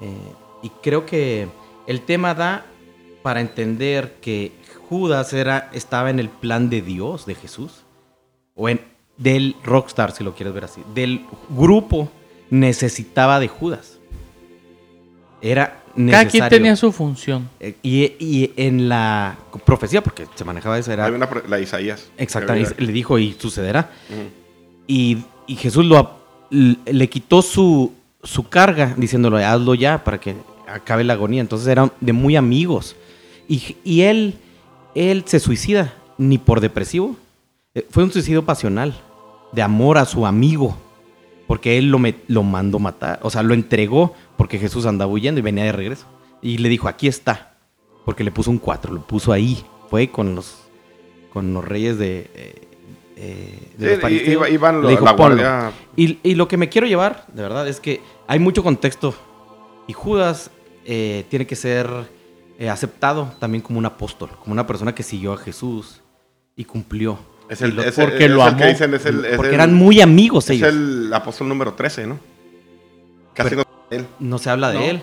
Eh, y creo que el tema da para entender que Judas era, estaba en el plan de Dios, de Jesús, o en, del rockstar, si lo quieres ver así, del grupo necesitaba de Judas. Era Cada necesario. quien tenía su función. Eh, Y, y en la profecía, porque se manejaba eso, era Hay una, pre- la Isaías. exactamente, le dijo y sucederá. Y, y Jesús lo, le quitó su, su carga, diciéndole, hazlo ya para que acabe la agonía. Entonces eran de muy amigos. Y, y él, él se suicida, ni por depresivo. Eh, Fue un suicidio pasional, de amor a su amigo. Porque él lo, me- lo mandó matar, o sea, lo entregó porque Jesús andaba huyendo y venía de regreso. Y le dijo, aquí está. Porque le puso un 4, lo puso ahí. Fue con los, con los reyes de, eh, eh, de Sí, los fariseos. iba- iban Le lo- dijo, la "Ponlo". guardia. Y, y lo que me quiero llevar, de verdad, es que hay mucho contexto. Y Judas eh, tiene que ser eh, aceptado también como un apóstol, como una persona que siguió a Jesús y cumplió. Es el, es porque es lo el que amó. dicen, es el, es porque el- eran muy amigos Es ellos. el apóstol número 13, ¿no? Casi Pero- no él. No se habla de No. él,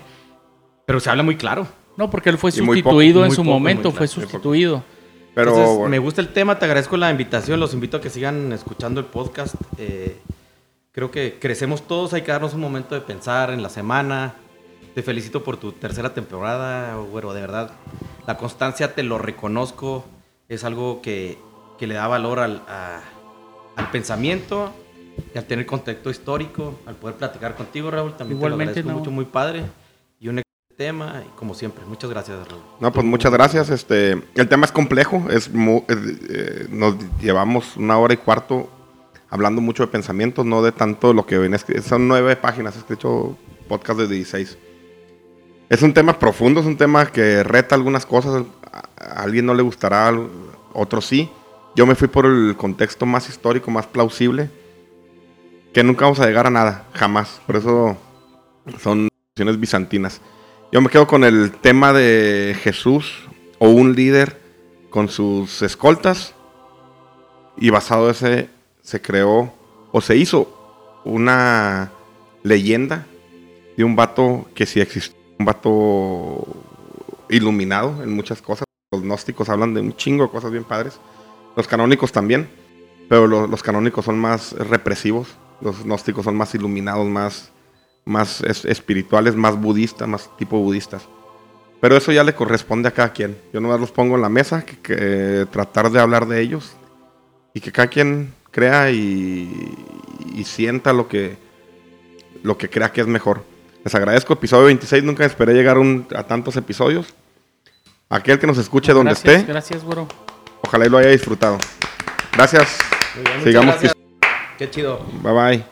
pero se habla muy claro. No, porque él fue Y muy poco, sustituido en su poco, momento, fue sustituido. Pero Entonces, bueno, me gusta el tema, te agradezco la invitación, los invito a que sigan escuchando el podcast. Eh, creo que crecemos todos, hay que darnos un momento de pensar en la semana. Te felicito por tu tercera temporada, güero, de verdad. La constancia te lo reconozco, es algo que, que le da valor al, a- al pensamiento y al tener contexto histórico, al poder platicar contigo, Raúl. También Igualmente, te lo agradezco Naúl. mucho, muy padre. Y un tema y como siempre, muchas gracias. Raúl. No, pues muchas gracias. Este, el tema es complejo, es mu- eh, eh, nos llevamos una hora y cuarto hablando mucho de pensamientos, no de tanto lo que ven Son nueve páginas, he escrito podcast de 16. Es un tema profundo, es un tema que reta algunas cosas. A, a alguien no le gustará, al- otros sí. Yo me fui por el contexto más histórico, más plausible, que nunca vamos a llegar a nada, jamás. Por eso son cuestiones bizantinas. Yo me quedo con el tema de Jesús o un líder con sus escoltas y basado ese se creó o se hizo una leyenda de un vato que sí existió, un vato iluminado en muchas cosas. Los gnósticos hablan de un chingo de cosas bien padres, los canónicos también, pero lo- los canónicos son más represivos, los gnósticos son más iluminados, más más es- espirituales, más budistas, más tipo budistas. Pero eso ya le corresponde a cada quien. Yo nomás los pongo en la mesa, que, que tratar de hablar de ellos y que cada quien crea y, y sienta lo que, lo que crea que es mejor. Les agradezco, episodio 26, nunca esperé llegar un- a tantos episodios. Aquel que nos escuche donde gracias, esté, Gracias, güero. Ojalá y lo haya disfrutado. Gracias. Sigamos. Qué chido. Bye bye.